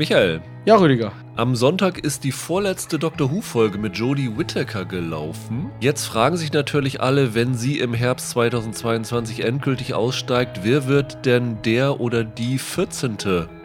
Michael. Ja, Rüdiger. Am Sonntag ist die vorletzte Doctor Who-Folge mit Jodie Whittaker gelaufen. Jetzt fragen sich natürlich alle, wenn sie im Herbst 2022 endgültig aussteigt, wer wird denn der oder die 14.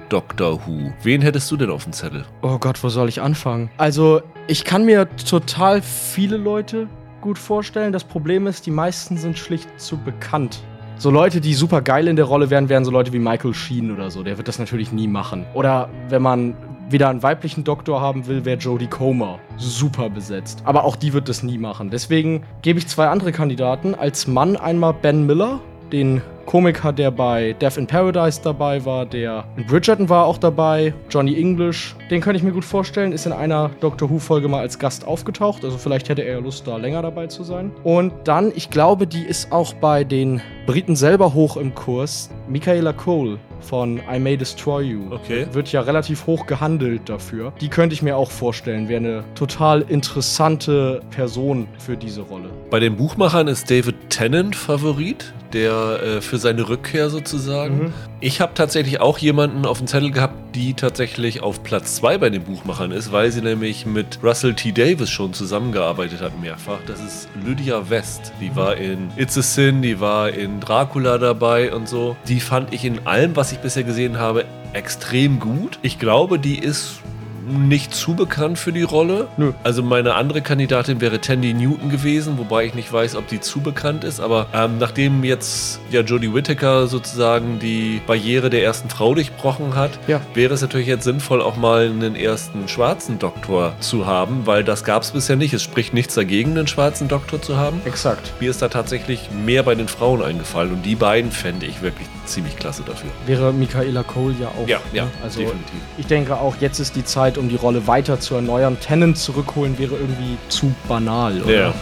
Doctor Who. Wen hättest du denn auf dem Zettel? Oh Gott, wo soll ich anfangen? Also, ich kann mir total viele Leute gut vorstellen. Das Problem ist, die meisten sind schlicht zu bekannt. So Leute, die super geil in der Rolle wären, wären so Leute wie Michael Sheen oder so. Der wird das natürlich nie machen. Oder wenn man wieder einen weiblichen Doktor haben will, wäre Jodie Comer super besetzt. Aber auch die wird das nie machen. Deswegen gebe ich zwei andere Kandidaten. Als Mann einmal Ben Miller, den Komiker, der bei Death in Paradise dabei war, der in Bridgerton war auch dabei, Johnny English, den könnte ich mir gut vorstellen, ist in einer Doctor Who-Folge mal als Gast aufgetaucht, also vielleicht hätte er ja Lust, da länger dabei zu sein. Und dann, ich glaube, die ist auch bei den Briten selber hoch im Kurs, Michaela Cole von I May Destroy You. Okay. Wird ja relativ hoch gehandelt dafür. Die könnte ich mir auch vorstellen, wäre eine total interessante Person für diese Rolle. Bei den Buchmachern ist David Tennant Favorit, der äh, für seine Rückkehr sozusagen. Mhm. Ich habe tatsächlich auch jemanden auf dem Zettel gehabt, die tatsächlich auf Platz 2 bei den Buchmachern ist, weil sie nämlich mit Russell T. Davis schon zusammengearbeitet hat mehrfach. Das ist Lydia West. Die war in It's a Sin, die war in Dracula dabei und so. Die fand ich in allem, was ich bisher gesehen habe, extrem gut. Ich glaube, die ist nicht zu bekannt für die Rolle. Nö. Also meine andere Kandidatin wäre Tandy Newton gewesen, wobei ich nicht weiß, ob die zu bekannt ist. Aber ähm, nachdem jetzt ja Jodie Whittaker sozusagen die Barriere der ersten Frau durchbrochen hat, ja. wäre es natürlich jetzt sinnvoll, auch mal einen ersten schwarzen Doktor zu haben, weil das gab es bisher nicht. Es spricht nichts dagegen, einen schwarzen Doktor zu haben. Exakt. Mir ist da tatsächlich mehr bei den Frauen eingefallen und die beiden fände ich wirklich ziemlich klasse dafür. Wäre Michaela Cole ja auch. Ja, ja, ne? also definitiv. Ich denke auch, jetzt ist die Zeit, um die Rolle weiter zu erneuern. Tennant zurückholen wäre irgendwie zu banal, oder? Ja.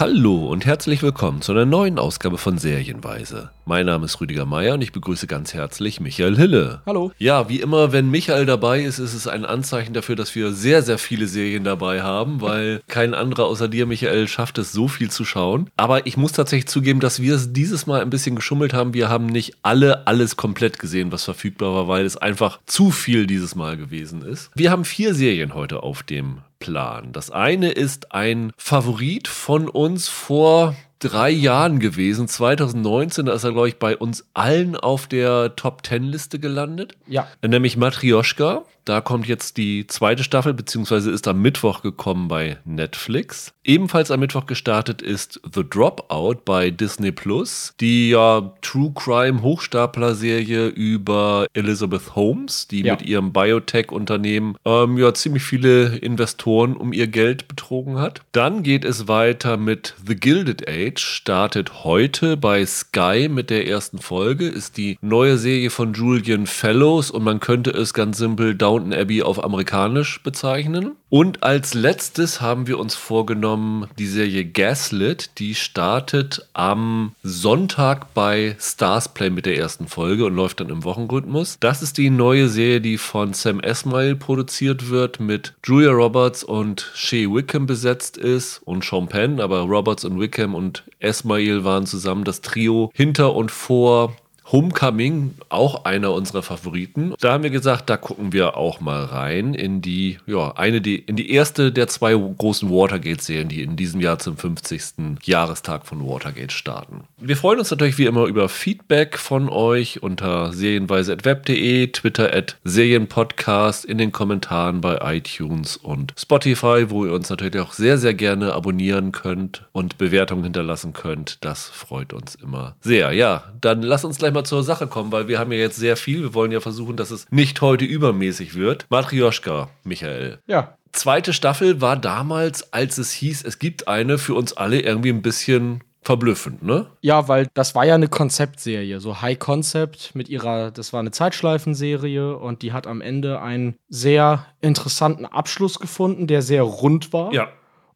Hallo und herzlich willkommen zu einer neuen Ausgabe von Serienweise. Mein Name ist Rüdiger Meier und ich begrüße ganz herzlich Michael Hille. Hallo. Ja, wie immer, wenn Michael dabei ist, ist es ein Anzeichen dafür, dass wir sehr, sehr viele Serien dabei haben, weil kein anderer außer dir, Michael, schafft es, so viel zu schauen. Aber ich muss tatsächlich zugeben, dass wir es dieses Mal ein bisschen geschummelt haben. Wir haben nicht alle alles komplett gesehen, was verfügbar war, weil es einfach zu viel dieses Mal gewesen ist. Wir haben vier Serien heute auf dem Plan. Das eine ist ein Favorit von uns vor drei Jahren gewesen. 2019, da ist er, glaube ich, bei uns allen auf der Top Ten Liste gelandet. Ja. Nämlich Matrioschka. Da kommt jetzt die zweite Staffel, beziehungsweise ist am Mittwoch gekommen bei Netflix. Ebenfalls am Mittwoch gestartet ist The Dropout bei Disney Plus, die ja True Crime Hochstapler-Serie über Elizabeth Holmes, die ja. mit ihrem Biotech-Unternehmen ähm, ja ziemlich viele Investoren um ihr Geld betrogen hat. Dann geht es weiter mit The Gilded Age, startet heute bei Sky mit der ersten Folge, ist die neue Serie von Julian Fellows und man könnte es ganz simpel Down Downton Abbey auf amerikanisch bezeichnen. Und als letztes haben wir uns vorgenommen, die Serie Gaslit, die startet am Sonntag bei Starsplay mit der ersten Folge und läuft dann im Wochenrhythmus. Das ist die neue Serie, die von Sam Esmail produziert wird, mit Julia Roberts und Shea Wickham besetzt ist und Sean Penn, aber Roberts und Wickham und Esmail waren zusammen das Trio hinter und vor Homecoming, auch einer unserer Favoriten. Da haben wir gesagt, da gucken wir auch mal rein in die, ja, eine, die, in die erste der zwei großen Watergate-Serien, die in diesem Jahr zum 50. Jahrestag von Watergate starten. Wir freuen uns natürlich wie immer über Feedback von euch unter serienweise.web.de, Twitter at Serienpodcast, in den Kommentaren bei iTunes und Spotify, wo ihr uns natürlich auch sehr, sehr gerne abonnieren könnt und Bewertungen hinterlassen könnt. Das freut uns immer sehr. Ja, dann lasst uns gleich mal mal zur Sache kommen, weil wir haben ja jetzt sehr viel. Wir wollen ja versuchen, dass es nicht heute übermäßig wird. Matrioschka, Michael. Ja. Zweite Staffel war damals, als es hieß, es gibt eine für uns alle irgendwie ein bisschen verblüffend, ne? Ja, weil das war ja eine Konzeptserie, so High Concept mit ihrer, das war eine Zeitschleifenserie und die hat am Ende einen sehr interessanten Abschluss gefunden, der sehr rund war. Ja.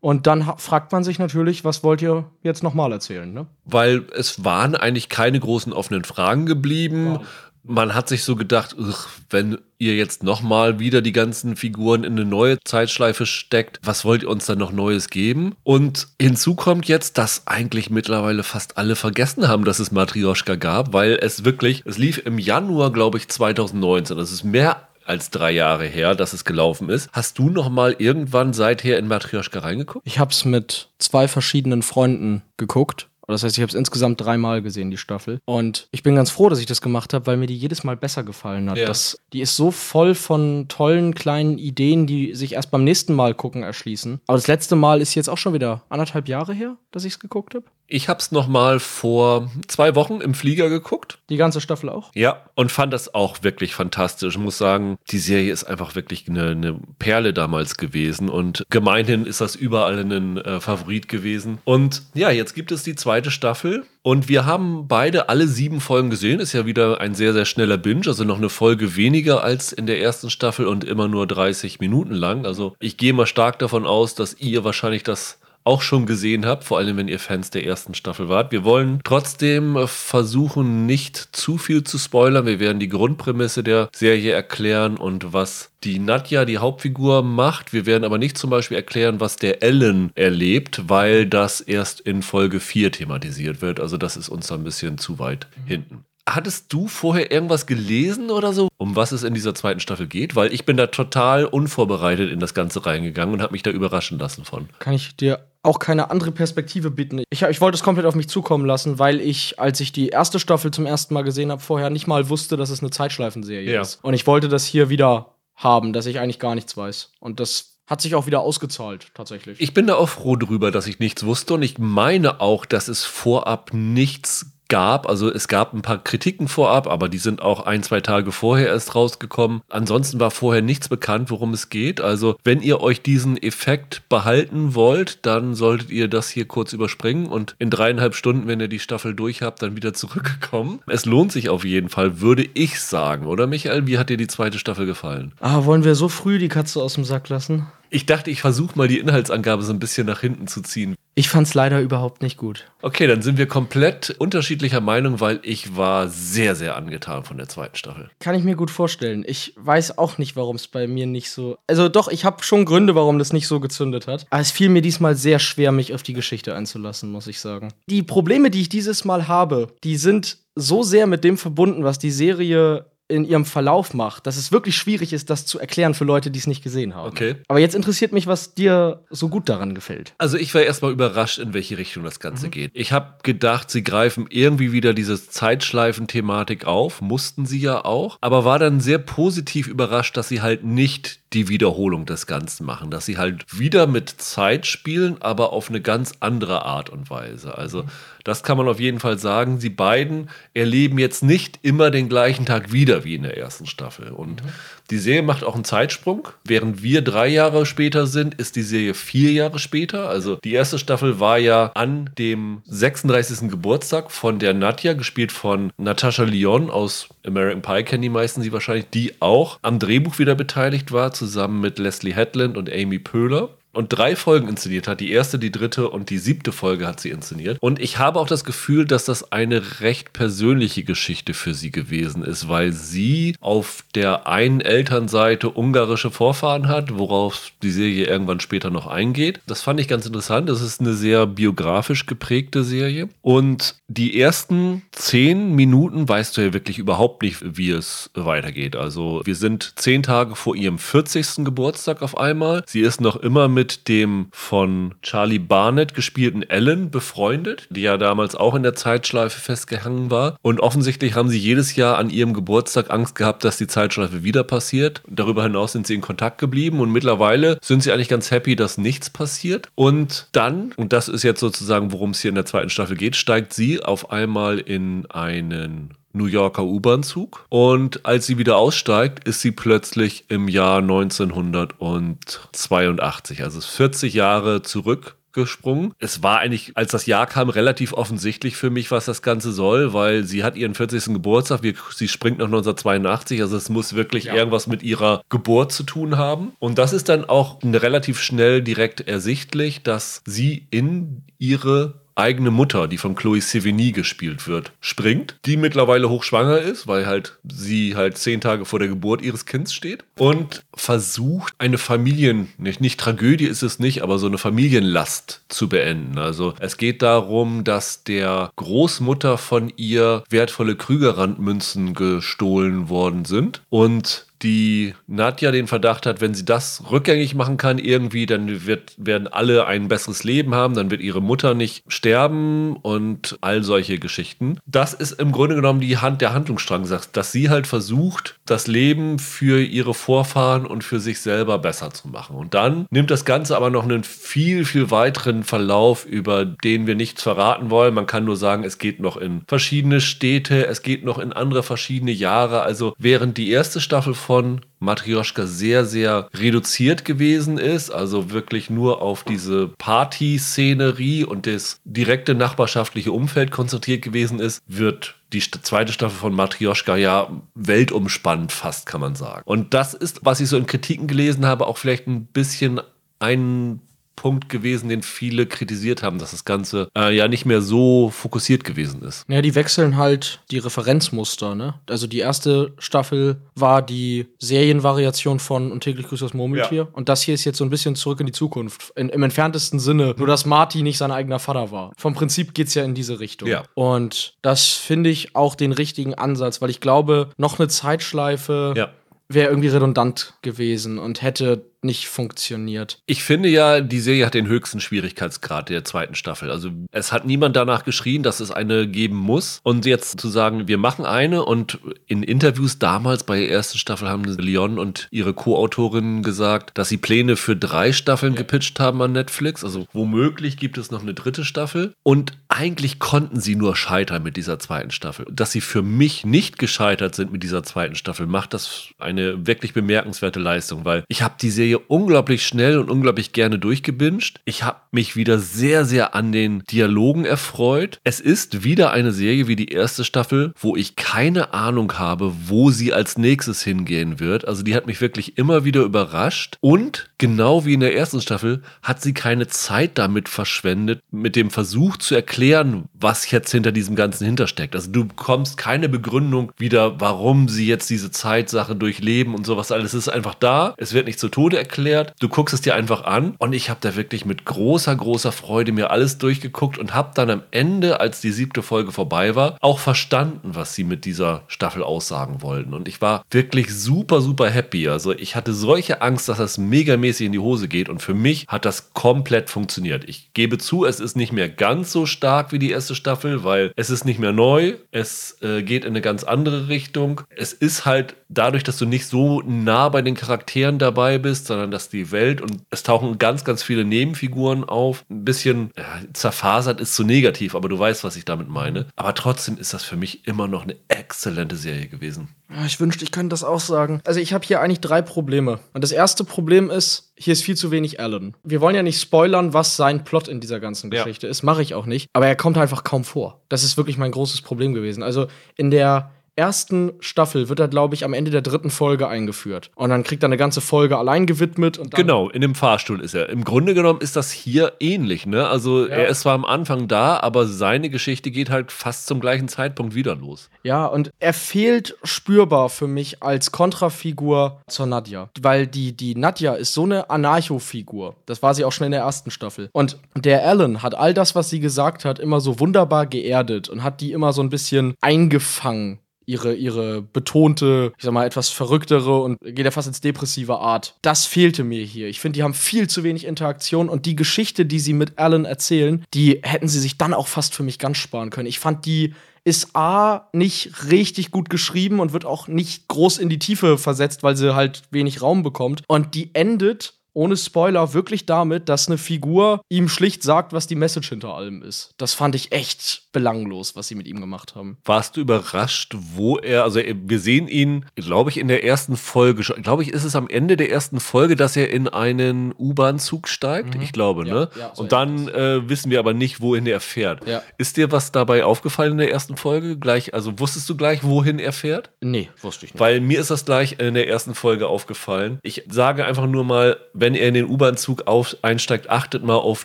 Und dann fragt man sich natürlich, was wollt ihr jetzt nochmal erzählen? Ne? Weil es waren eigentlich keine großen offenen Fragen geblieben. man hat sich so gedacht, ugh, wenn ihr jetzt nochmal wieder die ganzen Figuren in eine neue Zeitschleife steckt, was wollt ihr uns dann noch Neues geben? Und hinzu kommt jetzt, dass eigentlich mittlerweile fast alle vergessen haben, dass es Matrioschka gab, weil es wirklich, es lief im Januar, glaube ich, 2019. Das ist mehr als drei Jahre her, dass es gelaufen ist. Hast du noch mal irgendwann seither in Matrioschka reingeguckt? Ich habe es mit zwei verschiedenen Freunden geguckt das heißt, ich habe es insgesamt dreimal gesehen, die Staffel. Und ich bin ganz froh, dass ich das gemacht habe, weil mir die jedes Mal besser gefallen hat. Ja. Das, die ist so voll von tollen kleinen Ideen, die sich erst beim nächsten Mal gucken erschließen. Aber das letzte Mal ist jetzt auch schon wieder anderthalb Jahre her, dass ich es geguckt habe. Ich habe es noch mal vor zwei Wochen im Flieger geguckt. Die ganze Staffel auch? Ja, und fand das auch wirklich fantastisch. Ich muss sagen, die Serie ist einfach wirklich eine, eine Perle damals gewesen und gemeinhin ist das überall ein äh, Favorit gewesen. Und ja, jetzt gibt es die zweite Staffel und wir haben beide alle sieben Folgen gesehen. Ist ja wieder ein sehr, sehr schneller Binge, also noch eine Folge weniger als in der ersten Staffel und immer nur 30 Minuten lang. Also ich gehe mal stark davon aus, dass ihr wahrscheinlich das auch schon gesehen habt, vor allem wenn ihr Fans der ersten Staffel wart. Wir wollen trotzdem versuchen, nicht zu viel zu spoilern. Wir werden die Grundprämisse der Serie erklären und was die Nadja, die Hauptfigur, macht. Wir werden aber nicht zum Beispiel erklären, was der Ellen erlebt, weil das erst in Folge 4 thematisiert wird. Also das ist uns ein bisschen zu weit hinten. Hattest du vorher irgendwas gelesen oder so, um was es in dieser zweiten Staffel geht? Weil ich bin da total unvorbereitet in das Ganze reingegangen und habe mich da überraschen lassen von. Kann ich dir auch keine andere Perspektive bieten. Ich, ich wollte es komplett auf mich zukommen lassen, weil ich, als ich die erste Staffel zum ersten Mal gesehen habe, vorher nicht mal wusste, dass es eine Zeitschleifenserie ja. ist. Und ich wollte das hier wieder haben, dass ich eigentlich gar nichts weiß. Und das hat sich auch wieder ausgezahlt, tatsächlich. Ich bin da auch froh drüber, dass ich nichts wusste und ich meine auch, dass es vorab nichts gab. Also es gab ein paar Kritiken vorab, aber die sind auch ein, zwei Tage vorher erst rausgekommen. Ansonsten war vorher nichts bekannt, worum es geht. Also wenn ihr euch diesen Effekt behalten wollt, dann solltet ihr das hier kurz überspringen und in dreieinhalb Stunden, wenn ihr die Staffel durch habt, dann wieder zurückkommen. Es lohnt sich auf jeden Fall, würde ich sagen. Oder Michael, wie hat dir die zweite Staffel gefallen? Ah, wollen wir so früh die Katze aus dem Sack lassen? Ich dachte, ich versuche mal die Inhaltsangabe so ein bisschen nach hinten zu ziehen. Ich fand es leider überhaupt nicht gut. Okay, dann sind wir komplett unterschiedlicher Meinung, weil ich war sehr, sehr angetan von der zweiten Staffel. Kann ich mir gut vorstellen. Ich weiß auch nicht, warum es bei mir nicht so. Also doch, ich habe schon Gründe, warum das nicht so gezündet hat. Aber es fiel mir diesmal sehr schwer, mich auf die Geschichte einzulassen, muss ich sagen. Die Probleme, die ich dieses Mal habe, die sind so sehr mit dem verbunden, was die Serie in ihrem Verlauf macht, dass es wirklich schwierig ist, das zu erklären für Leute, die es nicht gesehen haben. Okay. Aber jetzt interessiert mich, was dir so gut daran gefällt. Also ich war erstmal überrascht, in welche Richtung das Ganze mhm. geht. Ich habe gedacht, sie greifen irgendwie wieder diese Zeitschleifen-Thematik auf, mussten sie ja auch, aber war dann sehr positiv überrascht, dass sie halt nicht die Wiederholung des Ganzen machen, dass sie halt wieder mit Zeit spielen, aber auf eine ganz andere Art und Weise. Also das kann man auf jeden Fall sagen. Sie beiden erleben jetzt nicht immer den gleichen Tag wieder wie in der ersten Staffel. Und mhm. Die Serie macht auch einen Zeitsprung. Während wir drei Jahre später sind, ist die Serie vier Jahre später. Also die erste Staffel war ja an dem 36. Geburtstag von der Nadja, gespielt von Natascha Lyon aus American Pie, kennen die meisten sie wahrscheinlich, die auch am Drehbuch wieder beteiligt war, zusammen mit Leslie Hedlund und Amy Pöhler und drei Folgen inszeniert hat. Die erste, die dritte und die siebte Folge hat sie inszeniert. Und ich habe auch das Gefühl, dass das eine recht persönliche Geschichte für sie gewesen ist, weil sie auf der einen Elternseite ungarische Vorfahren hat, worauf die Serie irgendwann später noch eingeht. Das fand ich ganz interessant. Das ist eine sehr biografisch geprägte Serie. Und die ersten zehn Minuten weißt du ja wirklich überhaupt nicht, wie es weitergeht. Also wir sind zehn Tage vor ihrem 40. Geburtstag auf einmal. Sie ist noch immer mit mit dem von Charlie Barnett gespielten Ellen befreundet, die ja damals auch in der Zeitschleife festgehangen war. Und offensichtlich haben sie jedes Jahr an ihrem Geburtstag Angst gehabt, dass die Zeitschleife wieder passiert. Darüber hinaus sind sie in Kontakt geblieben und mittlerweile sind sie eigentlich ganz happy, dass nichts passiert. Und dann, und das ist jetzt sozusagen, worum es hier in der zweiten Staffel geht, steigt sie auf einmal in einen New Yorker U-Bahn-Zug. Und als sie wieder aussteigt, ist sie plötzlich im Jahr 1982, also 40 Jahre zurück gesprungen. Es war eigentlich, als das Jahr kam, relativ offensichtlich für mich, was das Ganze soll, weil sie hat ihren 40. Geburtstag, wir, sie springt nach 1982, also es muss wirklich ja. irgendwas mit ihrer Geburt zu tun haben. Und das ist dann auch relativ schnell direkt ersichtlich, dass sie in ihre eigene Mutter, die von Chloe Sevigny gespielt wird, springt, die mittlerweile hochschwanger ist, weil halt sie halt zehn Tage vor der Geburt ihres Kindes steht und versucht eine Familien, nicht, nicht Tragödie ist es nicht, aber so eine Familienlast zu beenden. Also es geht darum, dass der Großmutter von ihr wertvolle Krügerrandmünzen gestohlen worden sind und die Nadja den Verdacht hat, wenn sie das rückgängig machen kann, irgendwie, dann wird, werden alle ein besseres Leben haben, dann wird ihre Mutter nicht sterben und all solche Geschichten. Das ist im Grunde genommen die Hand der Handlungsstrang, dass sie halt versucht, das Leben für ihre Vorfahren und für sich selber besser zu machen. Und dann nimmt das Ganze aber noch einen viel, viel weiteren Verlauf, über den wir nichts verraten wollen. Man kann nur sagen, es geht noch in verschiedene Städte, es geht noch in andere verschiedene Jahre. Also während die erste Staffel von von Matryoshka sehr, sehr reduziert gewesen ist, also wirklich nur auf diese Party-Szenerie und das direkte nachbarschaftliche Umfeld konzentriert gewesen ist, wird die zweite Staffel von Matryoshka ja weltumspannend fast, kann man sagen. Und das ist, was ich so in Kritiken gelesen habe, auch vielleicht ein bisschen ein Punkt gewesen, den viele kritisiert haben, dass das Ganze äh, ja nicht mehr so fokussiert gewesen ist. Ja, die wechseln halt die Referenzmuster, ne? Also die erste Staffel war die Serienvariation von Und täglich grüßt das Murmeltier. Ja. Und das hier ist jetzt so ein bisschen zurück in die Zukunft. In, Im entferntesten Sinne. Nur, dass Marty nicht sein eigener Vater war. Vom Prinzip geht es ja in diese Richtung. Ja. Und das finde ich auch den richtigen Ansatz, weil ich glaube, noch eine Zeitschleife ja. wäre irgendwie redundant gewesen und hätte nicht funktioniert. Ich finde ja, die Serie hat den höchsten Schwierigkeitsgrad der zweiten Staffel. Also es hat niemand danach geschrien, dass es eine geben muss. Und jetzt zu sagen, wir machen eine und in Interviews damals bei der ersten Staffel haben Leon und ihre Co-Autorinnen gesagt, dass sie Pläne für drei Staffeln gepitcht haben an Netflix. Also womöglich gibt es noch eine dritte Staffel. Und eigentlich konnten sie nur scheitern mit dieser zweiten Staffel. Dass sie für mich nicht gescheitert sind mit dieser zweiten Staffel, macht das eine wirklich bemerkenswerte Leistung, weil ich habe die Serie Serie unglaublich schnell und unglaublich gerne durchgebinged. Ich habe mich wieder sehr, sehr an den Dialogen erfreut. Es ist wieder eine Serie wie die erste Staffel, wo ich keine Ahnung habe, wo sie als nächstes hingehen wird. Also die hat mich wirklich immer wieder überrascht. Und genau wie in der ersten Staffel hat sie keine Zeit damit verschwendet, mit dem Versuch zu erklären, was jetzt hinter diesem Ganzen hintersteckt. Also du bekommst keine Begründung wieder, warum sie jetzt diese Zeitsache durchleben und sowas alles. Es ist einfach da. Es wird nicht zu Tode erklärt. Du guckst es dir einfach an und ich habe da wirklich mit großer, großer Freude mir alles durchgeguckt und habe dann am Ende, als die siebte Folge vorbei war, auch verstanden, was sie mit dieser Staffel aussagen wollten. Und ich war wirklich super, super happy. Also ich hatte solche Angst, dass das megamäßig in die Hose geht und für mich hat das komplett funktioniert. Ich gebe zu, es ist nicht mehr ganz so stark wie die erste Staffel, weil es ist nicht mehr neu. Es äh, geht in eine ganz andere Richtung. Es ist halt dadurch, dass du nicht so nah bei den Charakteren dabei bist, sondern dass die Welt und es tauchen ganz, ganz viele Nebenfiguren auf. Ein bisschen ja, zerfasert ist zu negativ, aber du weißt, was ich damit meine. Aber trotzdem ist das für mich immer noch eine exzellente Serie gewesen. Ich wünschte, ich könnte das auch sagen. Also ich habe hier eigentlich drei Probleme. Und das erste Problem ist, hier ist viel zu wenig Alan. Wir wollen ja nicht spoilern, was sein Plot in dieser ganzen Geschichte ja. ist. Mache ich auch nicht. Aber er kommt einfach kaum vor. Das ist wirklich mein großes Problem gewesen. Also in der ersten Staffel wird er, glaube ich, am Ende der dritten Folge eingeführt. Und dann kriegt er eine ganze Folge allein gewidmet. genau, in dem Fahrstuhl ist er. Im Grunde genommen ist das hier ähnlich, ne? Also ja. er ist zwar am Anfang da, aber seine Geschichte geht halt fast zum gleichen Zeitpunkt wieder los. Ja, und er fehlt spürbar für mich als Kontrafigur zur Nadja. Weil die, die Nadja ist so eine Anarcho-Figur. Das war sie auch schon in der ersten Staffel. Und der Alan hat all das, was sie gesagt hat, immer so wunderbar geerdet und hat die immer so ein bisschen eingefangen ihre, ihre betonte, ich sag mal, etwas verrücktere und geht ja fast ins depressive Art. Das fehlte mir hier. Ich finde, die haben viel zu wenig Interaktion und die Geschichte, die sie mit Alan erzählen, die hätten sie sich dann auch fast für mich ganz sparen können. Ich fand die ist A nicht richtig gut geschrieben und wird auch nicht groß in die Tiefe versetzt, weil sie halt wenig Raum bekommt. Und die endet ohne Spoiler wirklich damit, dass eine Figur ihm schlicht sagt, was die Message hinter allem ist. Das fand ich echt belanglos, was sie mit ihm gemacht haben. Warst du überrascht, wo er, also wir sehen ihn, glaube ich, in der ersten Folge, glaube ich, ist es am Ende der ersten Folge, dass er in einen U-Bahn-Zug steigt? Mhm. Ich glaube, ja, ne? Ja, so Und dann äh, wissen wir aber nicht, wohin er fährt. Ja. Ist dir was dabei aufgefallen in der ersten Folge? Gleich, also wusstest du gleich, wohin er fährt? Nee, wusste ich nicht. Weil mir ist das gleich in der ersten Folge aufgefallen. Ich sage einfach nur mal, wenn er in den U-Bahn-Zug einsteigt, achtet mal auf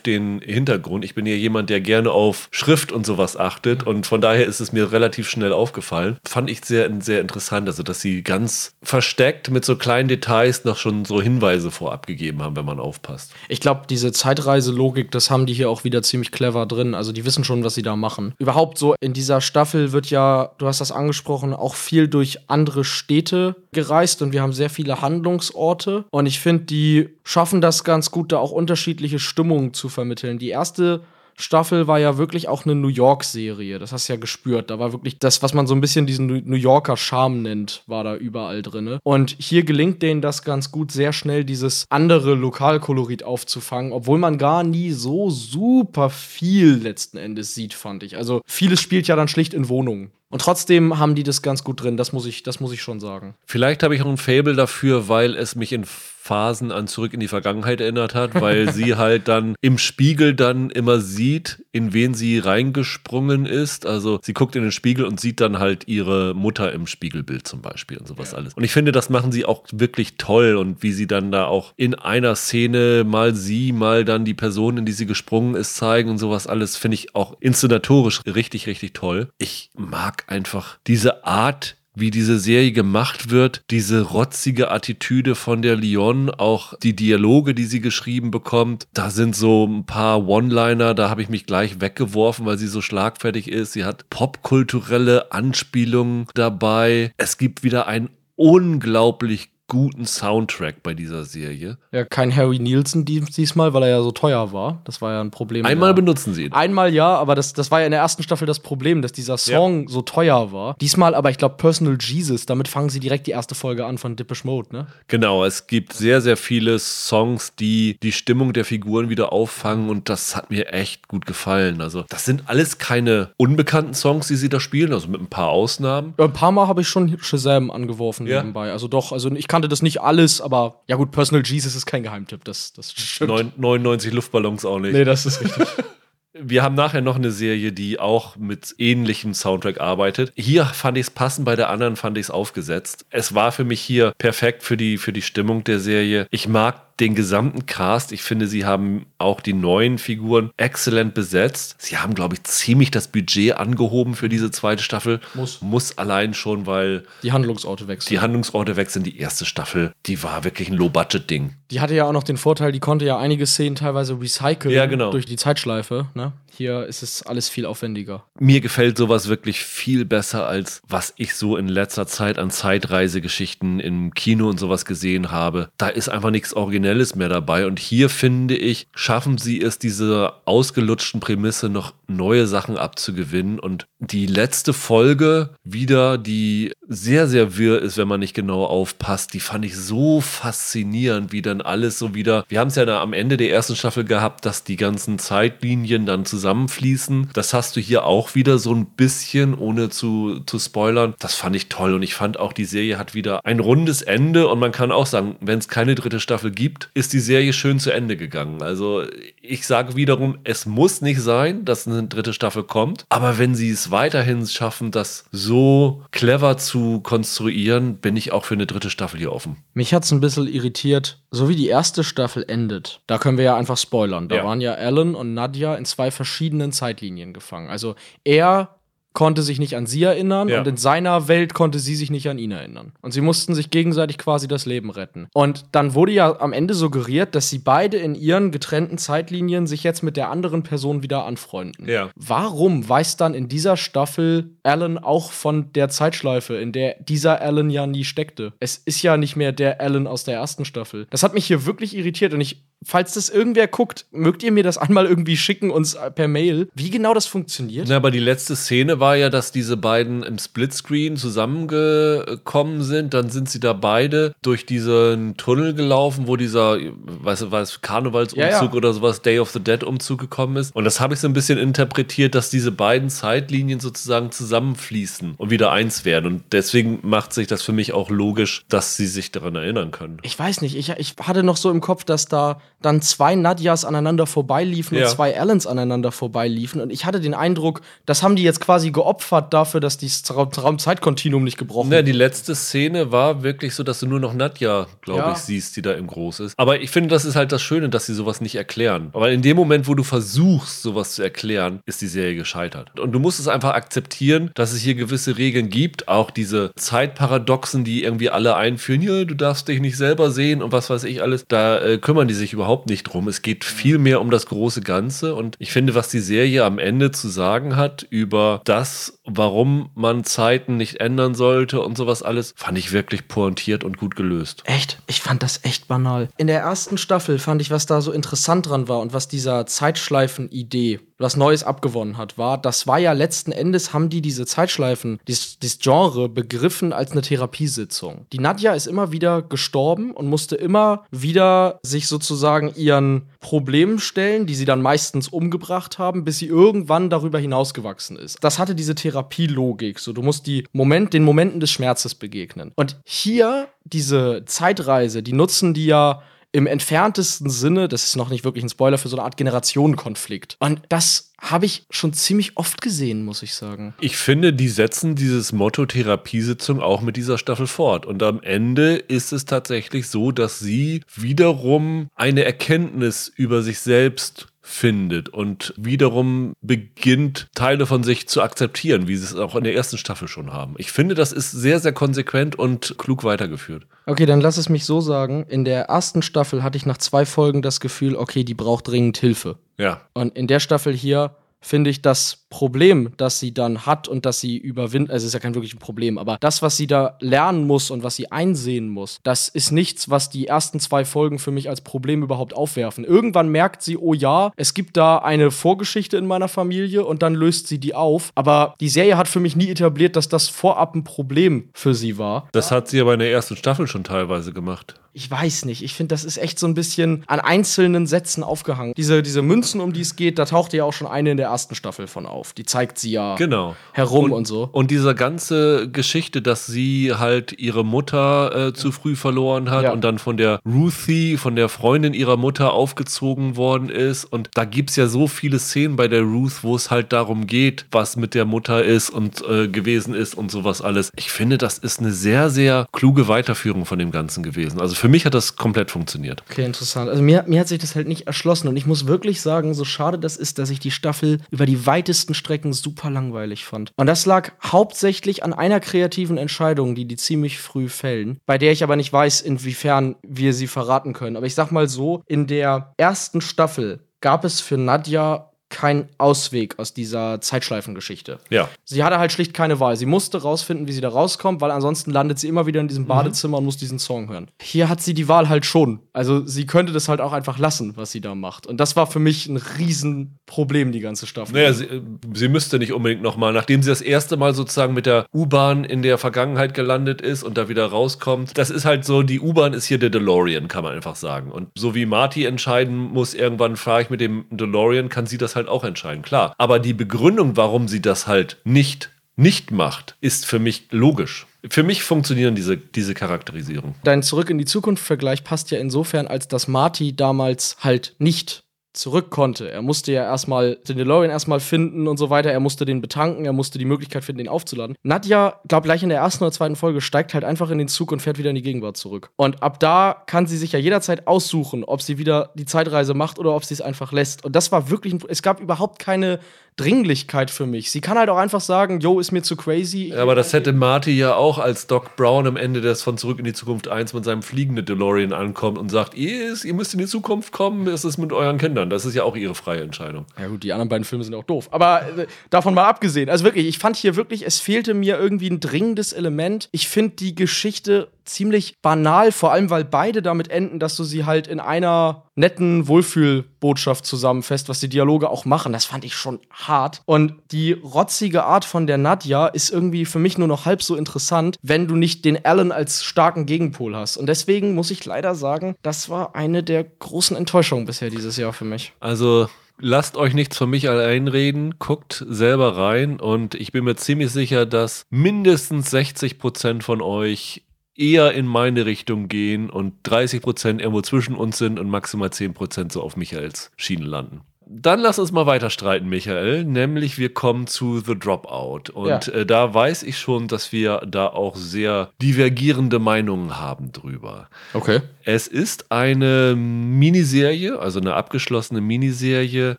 den Hintergrund. Ich bin ja jemand, der gerne auf Schrift und sowas achtet und von daher ist es mir relativ schnell aufgefallen. Fand ich sehr, sehr interessant, also dass sie ganz versteckt mit so kleinen Details noch schon so Hinweise vorab gegeben haben, wenn man aufpasst. Ich glaube, diese Zeitreiselogik, das haben die hier auch wieder ziemlich clever drin. Also die wissen schon, was sie da machen. Überhaupt so in dieser Staffel wird ja, du hast das angesprochen, auch viel durch andere Städte gereist und wir haben sehr viele Handlungsorte. Und ich finde, die schaffen das ganz gut, da auch unterschiedliche Stimmungen zu vermitteln. Die erste Staffel war ja wirklich auch eine New York-Serie. Das hast du ja gespürt. Da war wirklich das, was man so ein bisschen diesen New Yorker Charme nennt, war da überall drin. Und hier gelingt denen das ganz gut, sehr schnell dieses andere Lokalkolorit aufzufangen, obwohl man gar nie so super viel letzten Endes sieht, fand ich. Also vieles spielt ja dann schlicht in Wohnungen. Und trotzdem haben die das ganz gut drin, das muss ich, das muss ich schon sagen. Vielleicht habe ich auch ein Fable dafür, weil es mich in Phasen an Zurück in die Vergangenheit erinnert hat, weil sie halt dann im Spiegel dann immer sieht, in wen sie reingesprungen ist. Also sie guckt in den Spiegel und sieht dann halt ihre Mutter im Spiegelbild zum Beispiel und sowas ja. alles. Und ich finde, das machen sie auch wirklich toll und wie sie dann da auch in einer Szene mal sie, mal dann die Person, in die sie gesprungen ist, zeigen und sowas alles, finde ich auch inszenatorisch richtig, richtig toll. Ich mag einfach diese Art, wie diese Serie gemacht wird, diese rotzige Attitüde von der Lyon, auch die Dialoge, die sie geschrieben bekommt. Da sind so ein paar One-Liner, da habe ich mich gleich weggeworfen, weil sie so schlagfertig ist. Sie hat popkulturelle Anspielungen dabei. Es gibt wieder ein unglaublich guten Soundtrack bei dieser Serie. Ja, kein Harry Nielsen diesmal, weil er ja so teuer war. Das war ja ein Problem. Einmal benutzen sie ihn. Einmal ja, aber das, das war ja in der ersten Staffel das Problem, dass dieser Song ja. so teuer war. Diesmal aber, ich glaube, Personal Jesus, damit fangen sie direkt die erste Folge an von Dippish Mode, ne? Genau, es gibt sehr, sehr viele Songs, die die Stimmung der Figuren wieder auffangen und das hat mir echt gut gefallen. Also, das sind alles keine unbekannten Songs, die sie da spielen, also mit ein paar Ausnahmen. Ein paar Mal habe ich schon Shazam angeworfen ja. nebenbei. Also doch, also ich kann kannte das nicht alles, aber ja gut, Personal Jesus ist kein Geheimtipp, das, das stimmt. 99 Luftballons auch nicht. Nee, das ist richtig. Wir haben nachher noch eine Serie, die auch mit ähnlichem Soundtrack arbeitet. Hier fand ich es passend, bei der anderen fand ich es aufgesetzt. Es war für mich hier perfekt für die, für die Stimmung der Serie. Ich mag den gesamten Cast. Ich finde, sie haben auch die neuen Figuren exzellent besetzt. Sie haben, glaube ich, ziemlich das Budget angehoben für diese zweite Staffel. Muss. Muss allein schon, weil. Die Handlungsorte wechseln. Die Handlungsorte wechseln. Die erste Staffel, die war wirklich ein Low-Budget-Ding. Die hatte ja auch noch den Vorteil, die konnte ja einige Szenen teilweise recyceln ja, genau. durch die Zeitschleife. Ne? Hier ist es alles viel aufwendiger. Mir gefällt sowas wirklich viel besser, als was ich so in letzter Zeit an Zeitreisegeschichten im Kino und sowas gesehen habe. Da ist einfach nichts originell Originelles mehr dabei. Und hier finde ich, schaffen sie es, diese ausgelutschten Prämisse noch neue Sachen abzugewinnen. Und die letzte Folge wieder, die sehr, sehr wirr ist, wenn man nicht genau aufpasst, die fand ich so faszinierend, wie dann alles so wieder. Wir haben es ja da am Ende der ersten Staffel gehabt, dass die ganzen Zeitlinien dann zusammenfließen. Das hast du hier auch wieder so ein bisschen, ohne zu, zu spoilern. Das fand ich toll und ich fand auch, die Serie hat wieder ein rundes Ende und man kann auch sagen, wenn es keine dritte Staffel gibt, ist die Serie schön zu Ende gegangen. Also ich sage wiederum, es muss nicht sein, dass eine dritte Staffel kommt, aber wenn sie es weiterhin schaffen, das so clever zu konstruieren, bin ich auch für eine dritte Staffel hier offen. Mich hat es ein bisschen irritiert, so wie die erste Staffel endet. Da können wir ja einfach spoilern. Da ja. waren ja Alan und Nadja in zwei verschiedenen Zeitlinien gefangen. Also er konnte sich nicht an sie erinnern ja. und in seiner Welt konnte sie sich nicht an ihn erinnern. Und sie mussten sich gegenseitig quasi das Leben retten. Und dann wurde ja am Ende suggeriert, dass sie beide in ihren getrennten Zeitlinien sich jetzt mit der anderen Person wieder anfreunden. Ja. Warum weiß dann in dieser Staffel Alan auch von der Zeitschleife, in der dieser Alan ja nie steckte? Es ist ja nicht mehr der Alan aus der ersten Staffel. Das hat mich hier wirklich irritiert und ich falls das irgendwer guckt, mögt ihr mir das einmal irgendwie schicken, uns per Mail, wie genau das funktioniert? Na, aber die letzte Szene war ja, dass diese beiden im Splitscreen zusammengekommen sind. Dann sind sie da beide durch diesen Tunnel gelaufen, wo dieser, weißt du, was, Karnevalsumzug ja, ja. oder sowas, Day of the Dead Umzug gekommen ist. Und das habe ich so ein bisschen interpretiert, dass diese beiden Zeitlinien sozusagen zusammenfließen und wieder eins werden. Und deswegen macht sich das für mich auch logisch, dass sie sich daran erinnern können. Ich weiß nicht, ich, ich hatte noch so im Kopf, dass da dann zwei Nadjas aneinander vorbeiliefen Ja. und zwei Allens aneinander vorbeiliefen. Und ich hatte den Eindruck, das haben die jetzt quasi geopfert dafür, dass Raum- Raumzeitkontinuum nicht gebrochen Na, die letzte Szene war wirklich so, dass du nur noch Nadja, glaube Ja. ich, siehst, die da im Groß ist. Aber ich finde, das ist halt das Schöne, dass sie sowas nicht erklären. Aber in dem Moment, wo du versuchst, sowas zu erklären, ist die Serie gescheitert. Und du musst es einfach akzeptieren, dass es hier gewisse Regeln gibt, auch diese Zeitparadoxen, die irgendwie alle einführen, ja, du darfst dich nicht selber sehen und was weiß ich alles. Da äh, kümmern die sich überhaupt nicht drum. Es geht viel mehr um das große Ganze. Und ich finde, was die Serie am Ende zu sagen hat über das, warum man Zeiten nicht ändern sollte und sowas alles, fand ich wirklich pointiert und gut gelöst. Echt? Ich fand das echt banal. In der ersten Staffel fand ich, was da so interessant dran war und was dieser Zeitschleifen-Idee was Neues abgewonnen hat, war, das war ja letzten Endes, haben die diese Zeitschleifen, dieses, dieses Genre begriffen als eine Therapiesitzung. Die Nadja ist immer wieder gestorben und musste immer wieder sich sozusagen ihren Problemen stellen, die sie dann meistens umgebracht haben, bis sie irgendwann darüber hinausgewachsen ist. Das hatte diese Therapielogik. So, du musst die Moment, den Momenten des Schmerzes begegnen. Und hier diese Zeitreise, die nutzen die ja im entferntesten Sinne, das ist noch nicht wirklich ein Spoiler, für so eine Art Generationenkonflikt. Und das habe ich schon ziemlich oft gesehen, muss ich sagen. Ich finde, die setzen dieses Motto Therapiesitzung auch mit dieser Staffel fort. Und am Ende ist es tatsächlich so, dass sie wiederum eine Erkenntnis über sich selbst findet und wiederum beginnt, Teile von sich zu akzeptieren, wie sie es auch in der ersten Staffel schon haben. Ich finde, das ist sehr, sehr konsequent und klug weitergeführt. Okay, dann lass es mich so sagen. In der ersten Staffel hatte ich nach zwei Folgen das Gefühl, okay, die braucht dringend Hilfe. Ja. Und in der Staffel hier finde ich das Problem, das sie dann hat und das sie überwindet, also es ist ja kein wirkliches Problem, aber das, was sie da lernen muss und was sie einsehen muss, das ist nichts, was die ersten zwei Folgen für mich als Problem überhaupt aufwerfen. Irgendwann merkt sie, oh ja, es gibt da eine Vorgeschichte in meiner Familie und dann löst sie die auf. Aber die Serie hat für mich nie etabliert, dass das vorab ein Problem für sie war. Das hat sie aber in der ersten Staffel schon teilweise gemacht. Ich weiß nicht. Ich finde, das ist echt so ein bisschen an einzelnen Sätzen aufgehangen. Diese, diese Münzen, um die es geht, da tauchte ja auch schon eine in der ersten Staffel von auf. Die zeigt sie ja Genau. herum und, und, so. Und diese ganze Geschichte, dass sie halt ihre Mutter äh, zu früh verloren hat Ja. und dann von der Ruthie, von der Freundin ihrer Mutter aufgezogen worden ist. Und da gibt's ja so viele Szenen bei der Ruth, wo es halt darum geht, was mit der Mutter ist und äh, gewesen ist und sowas alles. Ich finde, das ist eine sehr, sehr kluge Weiterführung von dem Ganzen gewesen. Also für mich hat das komplett funktioniert. Okay, interessant. Also mir, mir hat sich das halt nicht erschlossen und ich muss wirklich sagen, so schade das ist, dass ich die Staffel über die weitesten Strecken super langweilig fand. Und das lag hauptsächlich an einer kreativen Entscheidung, die die ziemlich früh fällen, bei der ich aber nicht weiß, inwiefern wir sie verraten können. Aber ich sag mal so, in der ersten Staffel gab es für Nadja keinen Ausweg aus dieser Zeitschleifengeschichte. Ja. Sie hatte halt schlicht keine Wahl. Sie musste rausfinden, wie sie da rauskommt, weil ansonsten landet sie immer wieder in diesem Badezimmer und muss diesen Song hören. Hier hat sie die Wahl halt schon. Also sie könnte das halt auch einfach lassen, was sie da macht. Und das war für mich ein Riesenproblem, die ganze Staffel. Naja, sie, sie müsste nicht unbedingt nochmal, nachdem sie das erste Mal sozusagen mit der U-Bahn in der Vergangenheit gelandet ist und da wieder rauskommt. Das ist halt so, die U-Bahn ist hier der DeLorean, kann man einfach sagen. Und so wie Marty entscheiden muss, irgendwann fahre ich mit dem DeLorean, kann sie das halt auch entscheiden, klar. Aber die Begründung, warum sie das halt nicht nicht macht, ist für mich logisch. Für mich funktionieren diese, diese Charakterisierung. Dein Zurück in die Zukunft-Vergleich passt ja insofern, als dass Marty damals halt nicht zurück konnte. Er musste ja erstmal den DeLorean erstmal finden und so weiter. Er musste den betanken, er musste die Möglichkeit finden, den aufzuladen. Nadja, glaub gleich in der ersten oder zweiten Folge, steigt halt einfach in den Zug und fährt wieder in die Gegenwart zurück. Und ab da kann sie sich ja jederzeit aussuchen, ob sie wieder die Zeitreise macht oder ob sie es einfach lässt. Und das war wirklich, ein, es gab überhaupt keine Dringlichkeit für mich. Sie kann halt auch einfach sagen, yo, ist mir zu crazy. Aber das hätte Marty ja auch, als Doc Brown am Ende des von Zurück in die Zukunft 1 mit seinem fliegenden DeLorean ankommt und sagt, ihr, ihr müsst in die Zukunft kommen, ist es mit euren Kindern. Das ist ja auch ihre freie Entscheidung. Ja gut, die anderen beiden Filme sind auch doof. Aber äh, davon mal abgesehen. Also wirklich, ich fand hier wirklich, es fehlte mir irgendwie ein dringendes Element. Ich finde die Geschichte ziemlich banal, vor allem weil beide damit enden, dass du sie halt in einer netten Wohlfühlbotschaft zusammenfasst, was die Dialoge auch machen. Das fand ich schon hart. Und die rotzige Art von der Nadja ist irgendwie für mich nur noch halb so interessant, wenn du nicht den Alan als starken Gegenpol hast. Und deswegen muss ich leider sagen, das war eine der großen Enttäuschungen bisher dieses Jahr für mich. Also lasst euch nichts von mich einreden, guckt selber rein und ich bin mir ziemlich sicher, dass mindestens 60 Prozent von euch eher in meine Richtung gehen und 30 Prozent irgendwo zwischen uns sind und maximal 10 Prozent so auf Michaels Schienen landen. Dann lass uns mal weiter streiten, Michael. Nämlich wir kommen zu The Dropout. Und Ja. äh, da weiß ich schon, dass wir da auch sehr divergierende Meinungen haben drüber. Okay. Es ist eine Miniserie, also eine abgeschlossene Miniserie,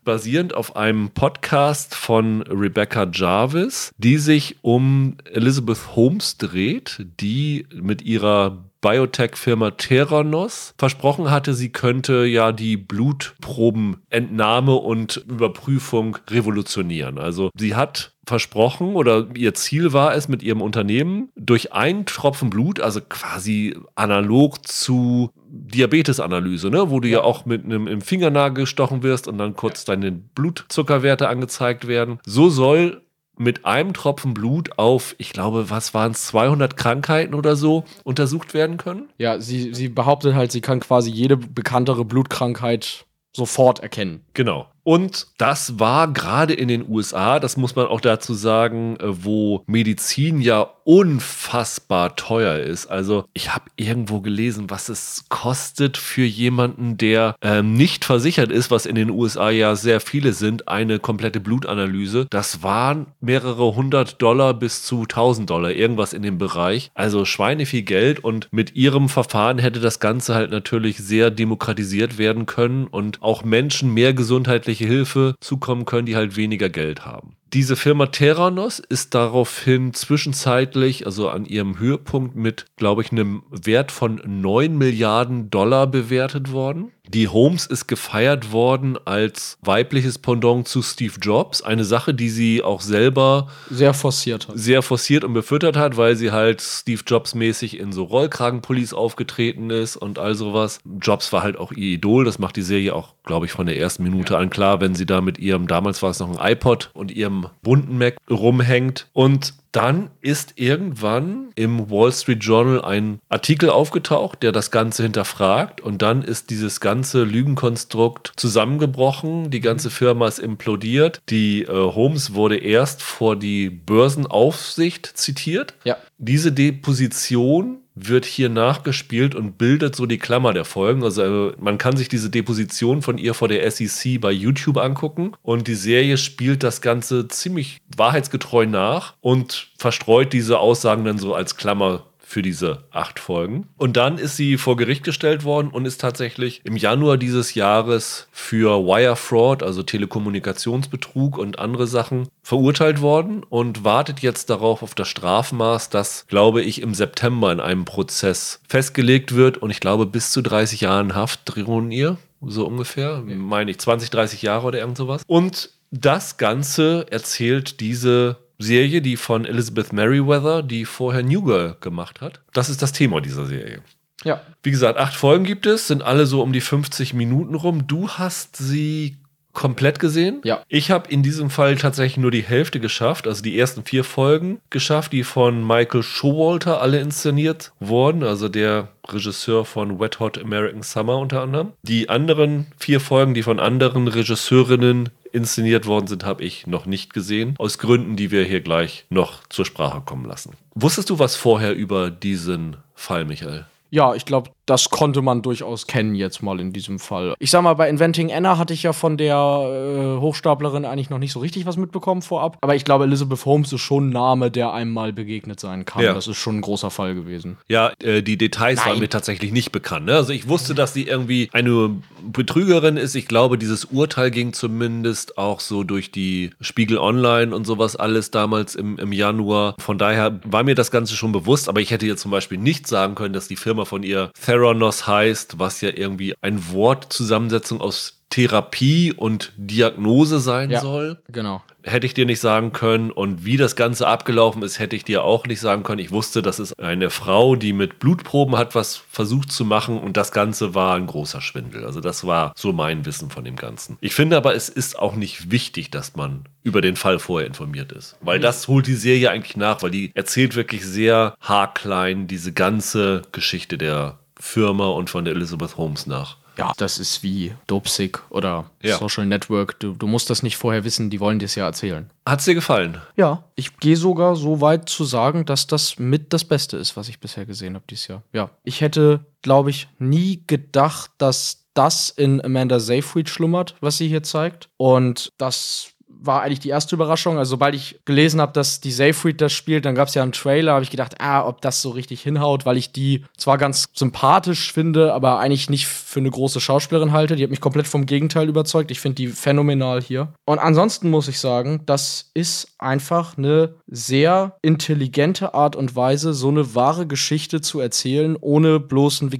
basierend auf einem Podcast von Rebecca Jarvis, die sich um Elizabeth Holmes dreht, die mit ihrer Biotech-Firma Theranos versprochen hatte, sie könnte ja die Blutprobenentnahme und Überprüfung revolutionieren. Also sie hat versprochen oder ihr Ziel war es mit ihrem Unternehmen, durch einen Tropfen Blut, also quasi analog zu Diabetesanalyse, ne, wo du ja auch mit einem im Fingernagel gestochen wirst und dann kurz deine Blutzuckerwerte angezeigt werden. So soll mit einem Tropfen Blut auf, ich glaube, was waren es, 200 Krankheiten oder so untersucht werden können? Ja, sie, sie behauptet halt, sie kann quasi jede bekanntere Blutkrankheit sofort erkennen. Genau. Und das war gerade in den USA, das muss man auch dazu sagen, äh, wo Medizin ja unfassbar teuer ist. Also ich habe irgendwo gelesen, was es kostet für jemanden, der ähm, nicht versichert ist, was in den USA ja sehr viele sind, eine komplette Blutanalyse. Das waren mehrere hundert Dollar bis zu tausend Dollar, irgendwas in dem Bereich. Also Schweine viel Geld und mit ihrem Verfahren hätte das Ganze halt natürlich sehr demokratisiert werden können und auch Menschen mehr gesundheitliche Hilfe zukommen können, die halt weniger Geld haben. Diese Firma Theranos ist daraufhin zwischenzeitlich, also an ihrem Höhepunkt mit, glaube ich, einem Wert von 9 Milliarden Dollar bewertet worden. Die Holmes ist gefeiert worden als weibliches Pendant zu Steve Jobs. Eine Sache, die sie auch selber Sehr forciert hat. sehr forciert und befüttert hat, weil sie halt Steve Jobs mäßig in so Rollkragenpullis aufgetreten ist und all sowas. Jobs war halt auch ihr Idol, das macht die Serie auch, glaube ich, von der ersten Minute an klar, wenn sie da mit ihrem, damals war es noch ein iPod und ihrem bunten Mac rumhängt. Und dann ist irgendwann im Wall Street Journal ein Artikel aufgetaucht, der das Ganze hinterfragt. Und dann ist dieses ganze Lügenkonstrukt zusammengebrochen. Die ganze Firma ist implodiert. Die äh, Holmes wurde erst vor die Börsenaufsicht zitiert. Ja. Diese Deposition wird hier nachgespielt und bildet so die Klammer der Folgen. Also äh, man kann sich diese Deposition von ihr vor der SEC bei YouTube angucken und die Serie spielt das Ganze ziemlich wahrheitsgetreu nach und verstreut diese Aussagen dann so als Klammer für diese acht Folgen. Und dann ist sie vor Gericht gestellt worden und ist tatsächlich im Januar dieses Jahres für Wire Fraud, also Telekommunikationsbetrug und andere Sachen, verurteilt worden und wartet jetzt darauf auf das Strafmaß, das, glaube ich, im September in einem Prozess festgelegt wird. Und ich glaube, bis zu 30 Jahren Haft drohen ihr, so ungefähr, meine ich, 20, 30 Jahre oder irgend sowas. Und das Ganze erzählt diese Serie, die von Elizabeth Merriweather, die vorher New Girl gemacht hat. Das ist das Thema dieser Serie. Ja. Wie gesagt, acht Folgen gibt es, sind alle so um die 50 Minuten rum. Du hast sie komplett gesehen. Ja. Ich habe in diesem Fall tatsächlich nur die Hälfte geschafft, also die ersten vier Folgen geschafft, die von Michael Showalter alle inszeniert wurden, also der Regisseur von Wet Hot American Summer unter anderem. Die anderen vier Folgen, die von anderen Regisseurinnen inszeniert worden sind, habe ich noch nicht gesehen. Aus Gründen, die wir hier gleich noch zur Sprache kommen lassen. Wusstest du was vorher über diesen Fall, Michael? Ja, ich glaube, das konnte man durchaus kennen jetzt mal in diesem Fall. Ich sag mal, bei Inventing Anna hatte ich ja von der äh, Hochstaplerin eigentlich noch nicht so richtig was mitbekommen vorab. Aber ich glaube, Elizabeth Holmes ist schon ein Name, der einem mal begegnet sein kann. Ja. Das ist schon ein großer Fall gewesen. Ja, äh, die Details waren Nein. mir tatsächlich nicht bekannt. Ne? Also ich wusste, dass sie irgendwie eine Betrügerin ist. Ich glaube, dieses Urteil ging zumindest auch so durch die Spiegel Online und sowas alles damals im, im Januar. Von daher war mir das Ganze schon bewusst, aber ich hätte jetzt zum Beispiel nicht sagen können, dass die Firma von ihr Theranos heißt, was ja irgendwie ein Wortzusammensetzung aus Therapie und Diagnose sein Ja. soll Genau. hätte ich dir nicht sagen können. Und wie das Ganze abgelaufen ist, hätte ich dir auch nicht sagen können. Ich wusste, das ist eine Frau, die mit Blutproben hat was versucht zu machen und das Ganze war ein großer Schwindel. Also das war so mein Wissen von dem Ganzen. Ich finde aber, es ist auch nicht wichtig, dass man über den Fall vorher informiert ist. Weil das holt die Serie eigentlich nach, weil die erzählt wirklich sehr haarklein diese ganze Geschichte der Firma und von der Elizabeth Holmes nach. Ja, das ist wie Dopesick oder Ja. Social Network. Du, du musst das nicht vorher wissen, die wollen dir es ja erzählen. Hat's dir gefallen? Ja, ich gehe sogar so weit zu sagen, dass das mit das Beste ist, was ich bisher gesehen habe dieses Jahr. Ja, ich hätte, glaube ich, nie gedacht, dass das in Amanda Seyfried schlummert, was sie hier zeigt. Und das war eigentlich die erste Überraschung. Also sobald ich gelesen habe, dass die Seyfried das spielt, dann gab es ja einen Trailer, habe ich gedacht, ah, ob das so richtig hinhaut, weil ich die zwar ganz sympathisch finde, aber eigentlich nicht für eine große Schauspielerin halte. Die hat mich komplett vom Gegenteil überzeugt. Ich finde die phänomenal hier. Und ansonsten muss ich sagen, das ist einfach eine sehr intelligente Art und Weise, so eine wahre Geschichte zu erzählen, ohne bloß einen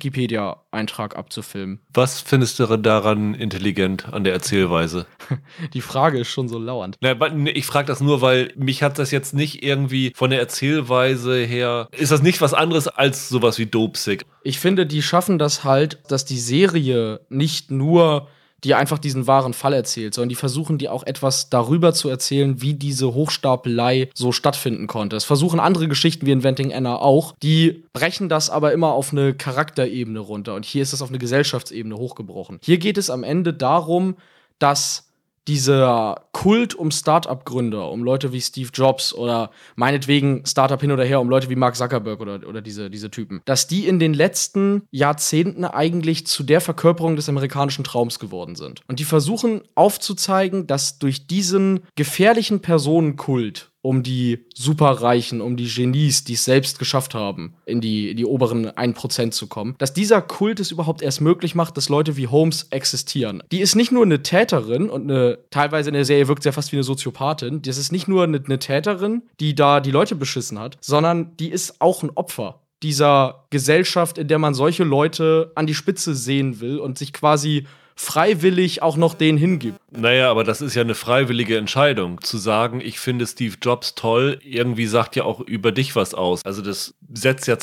Wikipedia-Eintrag abzufilmen. Was findest du daran intelligent an der Erzählweise? Die Frage ist schon so lauernd. Na, ich frage das nur, weil mich hat das jetzt nicht irgendwie von der Erzählweise her. Ist das nicht was anderes als sowas wie Dopesick? Ich finde, die schaffen das halt, dass die Serie nicht nur die einfach diesen wahren Fall erzählt, sondern die versuchen die auch etwas darüber zu erzählen, wie diese Hochstapelei so stattfinden konnte. Es versuchen andere Geschichten wie Inventing Anna auch, die brechen das aber immer auf eine Charakterebene runter und hier ist es auf eine Gesellschaftsebene hochgebrochen. Hier geht es am Ende darum, dass dieser Kult um Startup-Gründer, um Leute wie Steve Jobs oder meinetwegen Startup hin oder her, um Leute wie Mark Zuckerberg oder, oder diese, diese Typen, dass die in den letzten Jahrzehnten eigentlich zu der Verkörperung des amerikanischen Traums geworden sind. Und die versuchen aufzuzeigen, dass durch diesen gefährlichen Personenkult um die Superreichen, um die Genies, die es selbst geschafft haben, in die, in die oberen 1% zu kommen, dass dieser Kult es überhaupt erst möglich macht, dass Leute wie Holmes existieren. Die ist nicht nur eine Täterin und eine, teilweise in der Serie wirkt sie ja fast wie eine Soziopathin, das ist nicht nur eine, eine Täterin, die da die Leute beschissen hat, sondern die ist auch ein Opfer dieser Gesellschaft, in der man solche Leute an die Spitze sehen will und sich quasi freiwillig auch noch denen hingibt. Naja, aber das ist ja eine freiwillige Entscheidung. Zu sagen, ich finde Steve Jobs toll, irgendwie sagt ja auch über dich was aus. Also das setzt ja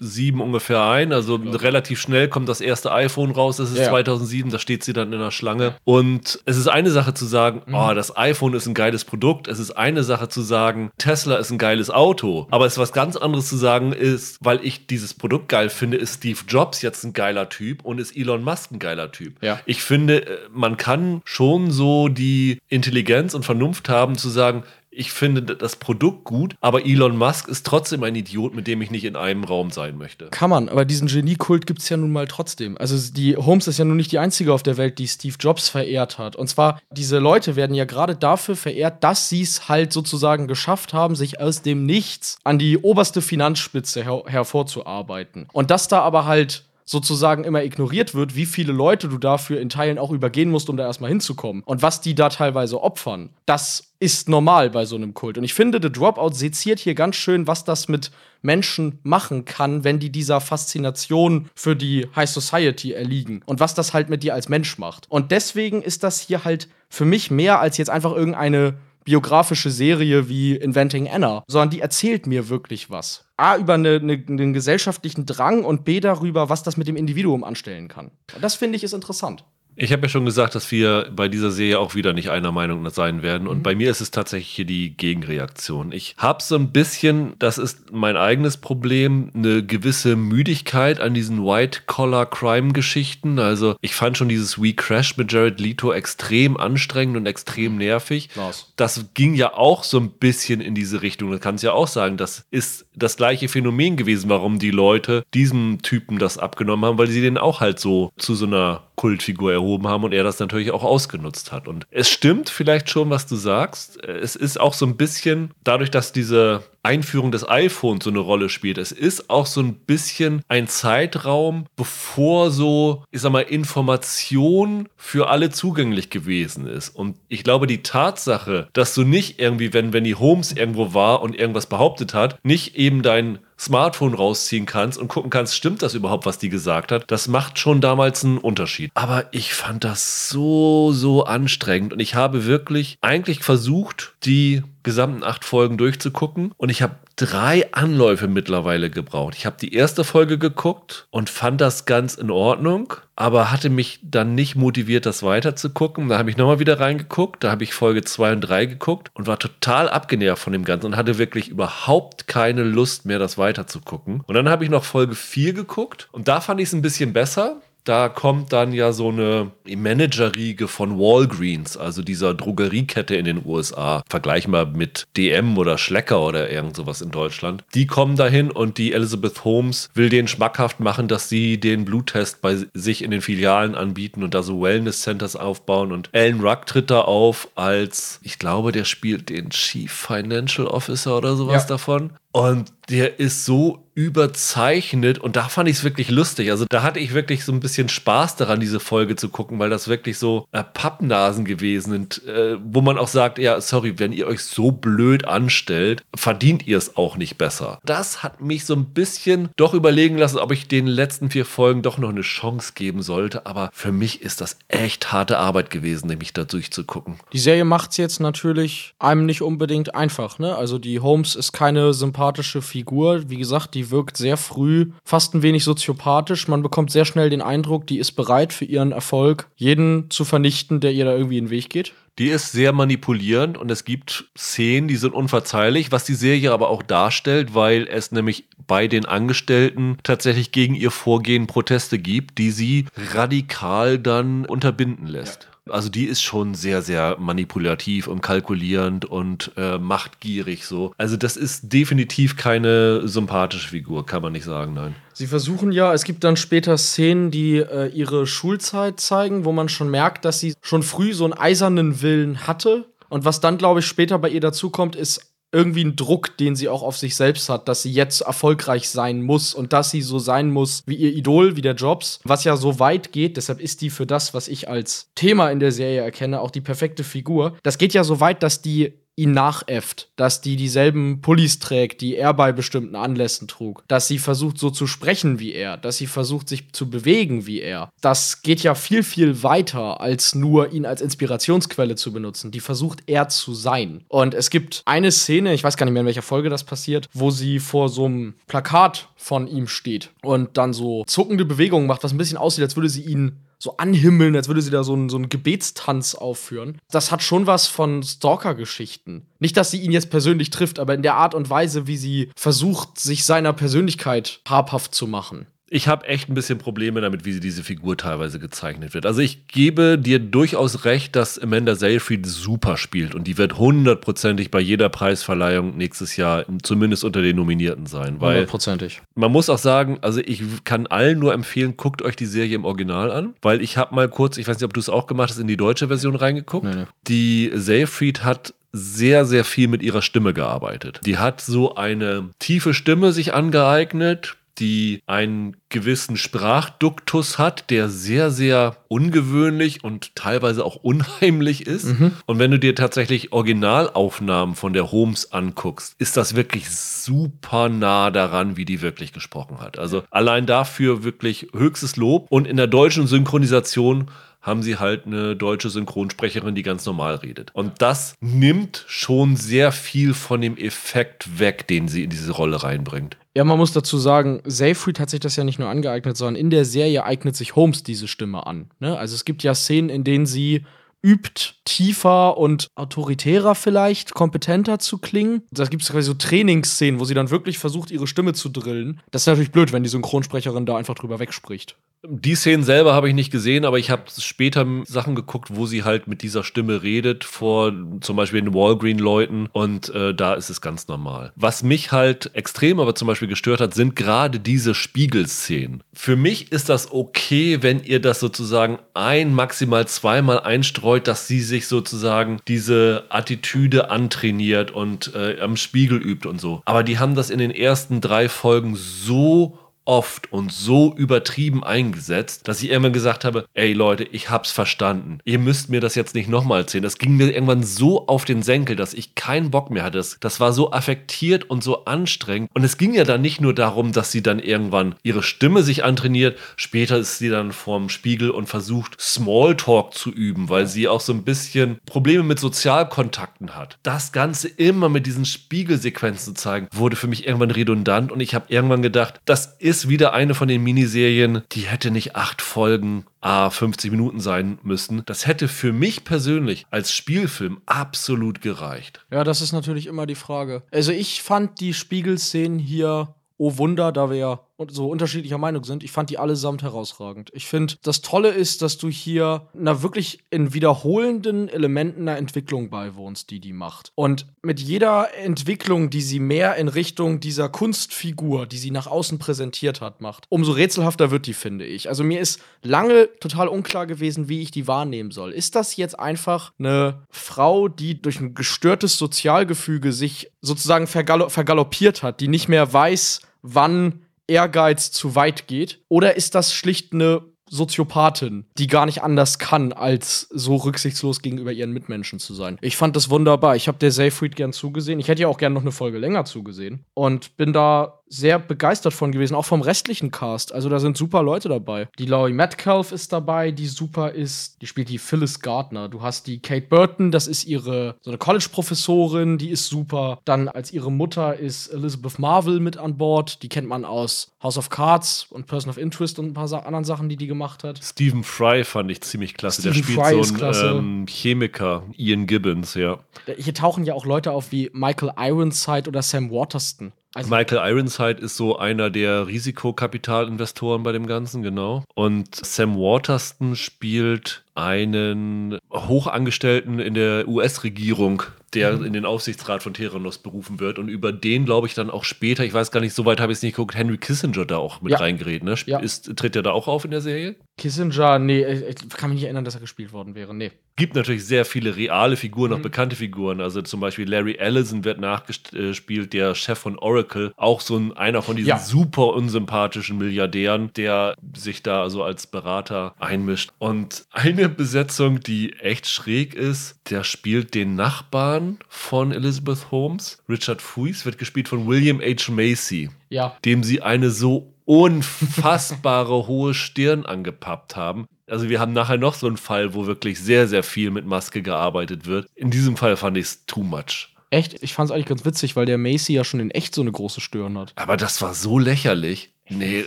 2007 ungefähr ein. Also relativ schnell kommt das erste iPhone raus. Das ist Ja. 2007, da steht sie dann in der Schlange. Und es ist eine Sache zu sagen, Mhm. oh, das iPhone ist ein geiles Produkt. Es ist eine Sache zu sagen, Tesla ist ein geiles Auto. Aber es ist was ganz anderes zu sagen ist, weil ich dieses Produkt geil finde, ist Steve Jobs jetzt ein geiler Typ und ist Elon Musk ein geiler Typ. Ja. Ich finde, äh, man kann schon so die Intelligenz und Vernunft haben zu sagen, ich finde das Produkt gut, aber Elon Musk ist trotzdem ein Idiot, mit dem ich nicht in einem Raum sein möchte. Kann man, aber diesen Geniekult gibt es ja nun mal trotzdem. Also die Holmes ist ja nun nicht die einzige auf der Welt, die Steve Jobs verehrt hat. Und zwar, diese Leute werden ja gerade dafür verehrt, dass sie es halt sozusagen geschafft haben, sich aus dem Nichts an die oberste Finanzspitze her hervorzuarbeiten. Und dass da aber halt sozusagen immer ignoriert wird, wie viele Leute du dafür in Teilen auch übergehen musst, um da erstmal hinzukommen. Und was die da teilweise opfern, das ist normal bei so einem Kult. Und ich finde, The Dropout seziert hier ganz schön, was das mit Menschen machen kann, wenn die dieser Faszination für die High Society erliegen. Und was das halt mit dir als Mensch macht. Und deswegen ist das hier halt für mich mehr als jetzt einfach irgendeine biografische Serie wie Inventing Anna, sondern die erzählt mir wirklich was. A, über eine, eine, einen gesellschaftlichen Drang und B, darüber, was das mit dem Individuum anstellen kann. Und das finde ich ist interessant. Ich habe ja schon gesagt, dass wir bei dieser Serie auch wieder nicht einer Meinung sein werden. Und bei mir ist es tatsächlich hier die Gegenreaktion. Ich habe so ein bisschen, das ist mein eigenes Problem, eine gewisse Müdigkeit an diesen White-Collar-Crime-Geschichten. Also ich fand schon dieses We Crash mit Jared Leto extrem anstrengend und extrem nervig. Lars. Das ging ja auch so ein bisschen in diese Richtung. Das kannst ja auch sagen, das ist das gleiche Phänomen gewesen, warum die Leute diesem Typen das abgenommen haben, weil sie den auch halt so zu so einer Kultfigur erhoben haben und er das natürlich auch ausgenutzt hat. Und es stimmt vielleicht schon, was du sagst. Es ist auch so ein bisschen dadurch, dass diese Einführung des iPhones so eine Rolle spielt. Es ist auch so ein bisschen ein Zeitraum, bevor so, ich sag mal, Information für alle zugänglich gewesen ist. Und ich glaube, die Tatsache, dass du nicht irgendwie, wenn, die Holmes irgendwo war und irgendwas behauptet hat, nicht eben dein Smartphone rausziehen kannst und gucken kannst, stimmt das überhaupt, was die gesagt hat, das macht schon damals einen Unterschied. Aber ich fand das so, so anstrengend und ich habe wirklich eigentlich versucht, die gesamten acht Folgen durchzugucken und ich habe drei Anläufe mittlerweile gebraucht. Ich habe die erste Folge geguckt und fand das ganz in Ordnung, aber hatte mich dann nicht motiviert, das weiter zu gucken. Da habe ich nochmal wieder reingeguckt, da habe ich Folge zwei und drei geguckt und war total abgenervt von dem Ganzen und hatte wirklich überhaupt keine Lust mehr, das weiter zu gucken. Und dann habe ich noch Folge vier geguckt und da fand ich es ein bisschen besser. Da kommt dann ja so eine Managerriege von Walgreens, also dieser Drogeriekette in den USA, vergleichbar mit DM oder Schlecker oder irgend sowas in Deutschland. Die kommen dahin und die Elizabeth Holmes will denen schmackhaft machen, dass sie den Bluttest bei sich in den Filialen anbieten und da so Wellness Centers aufbauen. Und Alan Ruck tritt da auf als, ich glaube, der spielt den Chief Financial Officer oder sowas ja. davon. Und der ist so überzeichnet und da fand ich es wirklich lustig. Also da hatte ich wirklich so ein bisschen Spaß daran, diese Folge zu gucken, weil das wirklich so äh, Pappnasen gewesen sind, äh, wo man auch sagt, ja, sorry, wenn ihr euch so blöd anstellt, verdient ihr es auch nicht besser. Das hat mich so ein bisschen doch überlegen lassen, ob ich den letzten vier Folgen doch noch eine Chance geben sollte. Aber für mich ist das echt harte Arbeit gewesen, nämlich da durchzugucken. Die Serie macht es jetzt natürlich einem nicht unbedingt einfach. Ne? Also die Holmes ist keine sympathische Figur. Wie gesagt, die wirkt sehr früh fast ein wenig soziopathisch. Man bekommt sehr schnell den Eindruck, die ist bereit für ihren Erfolg, jeden zu vernichten, der ihr da irgendwie in den Weg geht. Die ist sehr manipulierend und es gibt Szenen, die sind unverzeihlich, was die Serie aber auch darstellt, weil es nämlich bei den Angestellten tatsächlich gegen ihr Vorgehen Proteste gibt, die sie radikal dann unterbinden lässt. Ja. Also die ist schon sehr, sehr manipulativ und kalkulierend und äh, machtgierig so. Also das ist definitiv keine sympathische Figur, kann man nicht sagen, nein. Sie versuchen ja, es gibt dann später Szenen, die äh, ihre Schulzeit zeigen, wo man schon merkt, dass sie schon früh so einen eisernen Willen hatte. Und was dann, glaube ich, später bei ihr dazukommt, ist irgendwie ein Druck, den sie auch auf sich selbst hat, dass sie jetzt erfolgreich sein muss und dass sie so sein muss wie ihr Idol, wie der Jobs, was ja so weit geht. Deshalb ist die für das, was ich als Thema in der Serie erkenne, auch die perfekte Figur. Das geht ja so weit, dass die ihn nachäfft, dass die dieselben Pullis trägt, die er bei bestimmten Anlässen trug, dass sie versucht so zu sprechen wie er, dass sie versucht sich zu bewegen wie er. Das geht ja viel, viel weiter, als nur ihn als Inspirationsquelle zu benutzen. Die versucht er zu sein. Und es gibt eine Szene, ich weiß gar nicht mehr in welcher Folge das passiert, wo sie vor so einem Plakat von ihm steht und dann so zuckende Bewegungen macht, was ein bisschen aussieht, als würde sie ihn so anhimmeln, als würde sie da so einen, so einen Gebetstanz aufführen. Das hat schon was von Stalker-Geschichten. Nicht, dass sie ihn jetzt persönlich trifft, aber in der Art und Weise, wie sie versucht, sich seiner Persönlichkeit habhaft zu machen ich habe echt ein bisschen Probleme damit, wie sie diese Figur teilweise gezeichnet wird. Also ich gebe dir durchaus recht, dass Amanda Seyfried super spielt und die wird hundertprozentig bei jeder Preisverleihung nächstes Jahr zumindest unter den Nominierten sein. Hundertprozentig. Man muss auch sagen, also ich kann allen nur empfehlen, guckt euch die Serie im Original an, weil ich habe mal kurz, ich weiß nicht, ob du es auch gemacht hast, in die deutsche Version reingeguckt. Nee, nee. Die Seyfried hat sehr, sehr viel mit ihrer Stimme gearbeitet. Die hat so eine tiefe Stimme sich angeeignet, die einen gewissen Sprachduktus hat, der sehr, sehr ungewöhnlich und teilweise auch unheimlich ist. Mhm. Und wenn du dir tatsächlich Originalaufnahmen von der Holmes anguckst, ist das wirklich super nah daran, wie die wirklich gesprochen hat. Also allein dafür wirklich höchstes Lob. Und in der deutschen Synchronisation haben sie halt eine deutsche Synchronsprecherin, die ganz normal redet. Und das nimmt schon sehr viel von dem Effekt weg, den sie in diese Rolle reinbringt. Ja, man muss dazu sagen, Seyfried hat sich das ja nicht nur angeeignet, sondern in der Serie eignet sich Holmes diese Stimme an. Ne? Also es gibt ja Szenen, in denen sie übt, tiefer und autoritärer vielleicht, kompetenter zu klingen. Da gibt es quasi so Trainingsszenen, wo sie dann wirklich versucht, ihre Stimme zu drillen. Das ist natürlich blöd, wenn die Synchronsprecherin da einfach drüber wegspricht. Die Szenen selber habe ich nicht gesehen, aber ich habe später Sachen geguckt, wo sie halt mit dieser Stimme redet, vor zum Beispiel den Walgreen-Leuten und äh, da ist es ganz normal. Was mich halt extrem aber zum Beispiel gestört hat, sind gerade diese Spiegelszenen. Für mich ist das okay, wenn ihr das sozusagen ein, maximal zweimal einstreut, dass sie sich sozusagen diese Attitüde antrainiert und äh, am Spiegel übt und so. Aber die haben das in den ersten drei Folgen so oft und so übertrieben eingesetzt, dass ich irgendwann gesagt habe, ey Leute, ich hab's verstanden. Ihr müsst mir das jetzt nicht nochmal erzählen. Das ging mir irgendwann so auf den Senkel, dass ich keinen Bock mehr hatte. Das, war so affektiert und so anstrengend. Und es ging ja dann nicht nur darum, dass sie dann irgendwann ihre Stimme sich antrainiert. Später ist sie dann vorm Spiegel und versucht, Smalltalk zu üben, weil sie auch so ein bisschen Probleme mit Sozialkontakten hat. Das Ganze immer mit diesen Spiegelsequenzen zu zeigen, wurde für mich irgendwann redundant und ich habe irgendwann gedacht, das ist ist wieder eine von den Miniserien, die hätte nicht acht Folgen A 50 Minuten sein müssen. Das hätte für mich persönlich als Spielfilm absolut gereicht. Ja, das ist natürlich immer die Frage. Also ich fand die Spiegelszenen hier, oh Wunder, da wir ja und so unterschiedlicher Meinung sind, ich fand die allesamt herausragend. Ich finde, das Tolle ist, dass du hier einer wirklich in wiederholenden Elementen einer Entwicklung beiwohnst, die die macht. Und mit jeder Entwicklung, die sie mehr in Richtung dieser Kunstfigur, die sie nach außen präsentiert hat, macht, umso rätselhafter wird die, finde ich. Also mir ist lange total unklar gewesen, wie ich die wahrnehmen soll. Ist das jetzt einfach eine Frau, die durch ein gestörtes Sozialgefüge sich sozusagen vergalo vergaloppiert hat, die nicht mehr weiß, wann Ehrgeiz zu weit geht? Oder ist das schlicht eine Soziopathin, die gar nicht anders kann, als so rücksichtslos gegenüber ihren Mitmenschen zu sein. Ich fand das wunderbar. Ich habe der Seyfried gern zugesehen. Ich hätte ja auch gern noch eine Folge länger zugesehen. Und bin da sehr begeistert von gewesen, auch vom restlichen Cast. Also da sind super Leute dabei. Die Laurie Metcalf ist dabei, die super ist. Die spielt die Phyllis Gardner. Du hast die Kate Burton, das ist ihre so eine College-Professorin, die ist super. Dann als ihre Mutter ist Elizabeth Marvel mit an Bord. Die kennt man aus House of Cards und Person of Interest und ein paar anderen Sachen, die die gemacht hat. Stephen Fry fand ich ziemlich klasse. Stephen Der spielt Fry so einen ähm, Chemiker, Ian Gibbons, ja. Hier tauchen ja auch Leute auf wie Michael Ironside oder Sam Waterston. Also Michael Ironside ist so einer der Risikokapitalinvestoren bei dem Ganzen, genau. Und Sam Waterston spielt einen Hochangestellten in der US-Regierung, der mhm. in den Aufsichtsrat von Theranos berufen wird. Und über den, glaube ich, dann auch später, ich weiß gar nicht, so weit habe ich es nicht geguckt, Henry Kissinger da auch mit ja. reingeredet. Ne? Ja. Tritt er da auch auf in der Serie? Kissinger, nee, ich kann mich nicht erinnern, dass er gespielt worden wäre. Nee. Gibt natürlich sehr viele reale Figuren, auch mhm. bekannte Figuren. Also zum Beispiel Larry Ellison wird nachgespielt, der Chef von Oracle. Auch so ein, einer von diesen ja. super unsympathischen Milliardären, der sich da also als Berater einmischt. Und eine Besetzung, die echt schräg ist, der spielt den Nachbarn von Elizabeth Holmes. Richard Fuiz wird gespielt von William H. Macy. Ja. Dem sie eine so unfassbare hohe Stirn angepappt haben. Also wir haben nachher noch so einen Fall, wo wirklich sehr, sehr viel mit Maske gearbeitet wird. In diesem Fall fand ich es too much. Echt? Ich fand es eigentlich ganz witzig, weil der Macy ja schon in echt so eine große Stirn hat. Aber das war so lächerlich. Nee,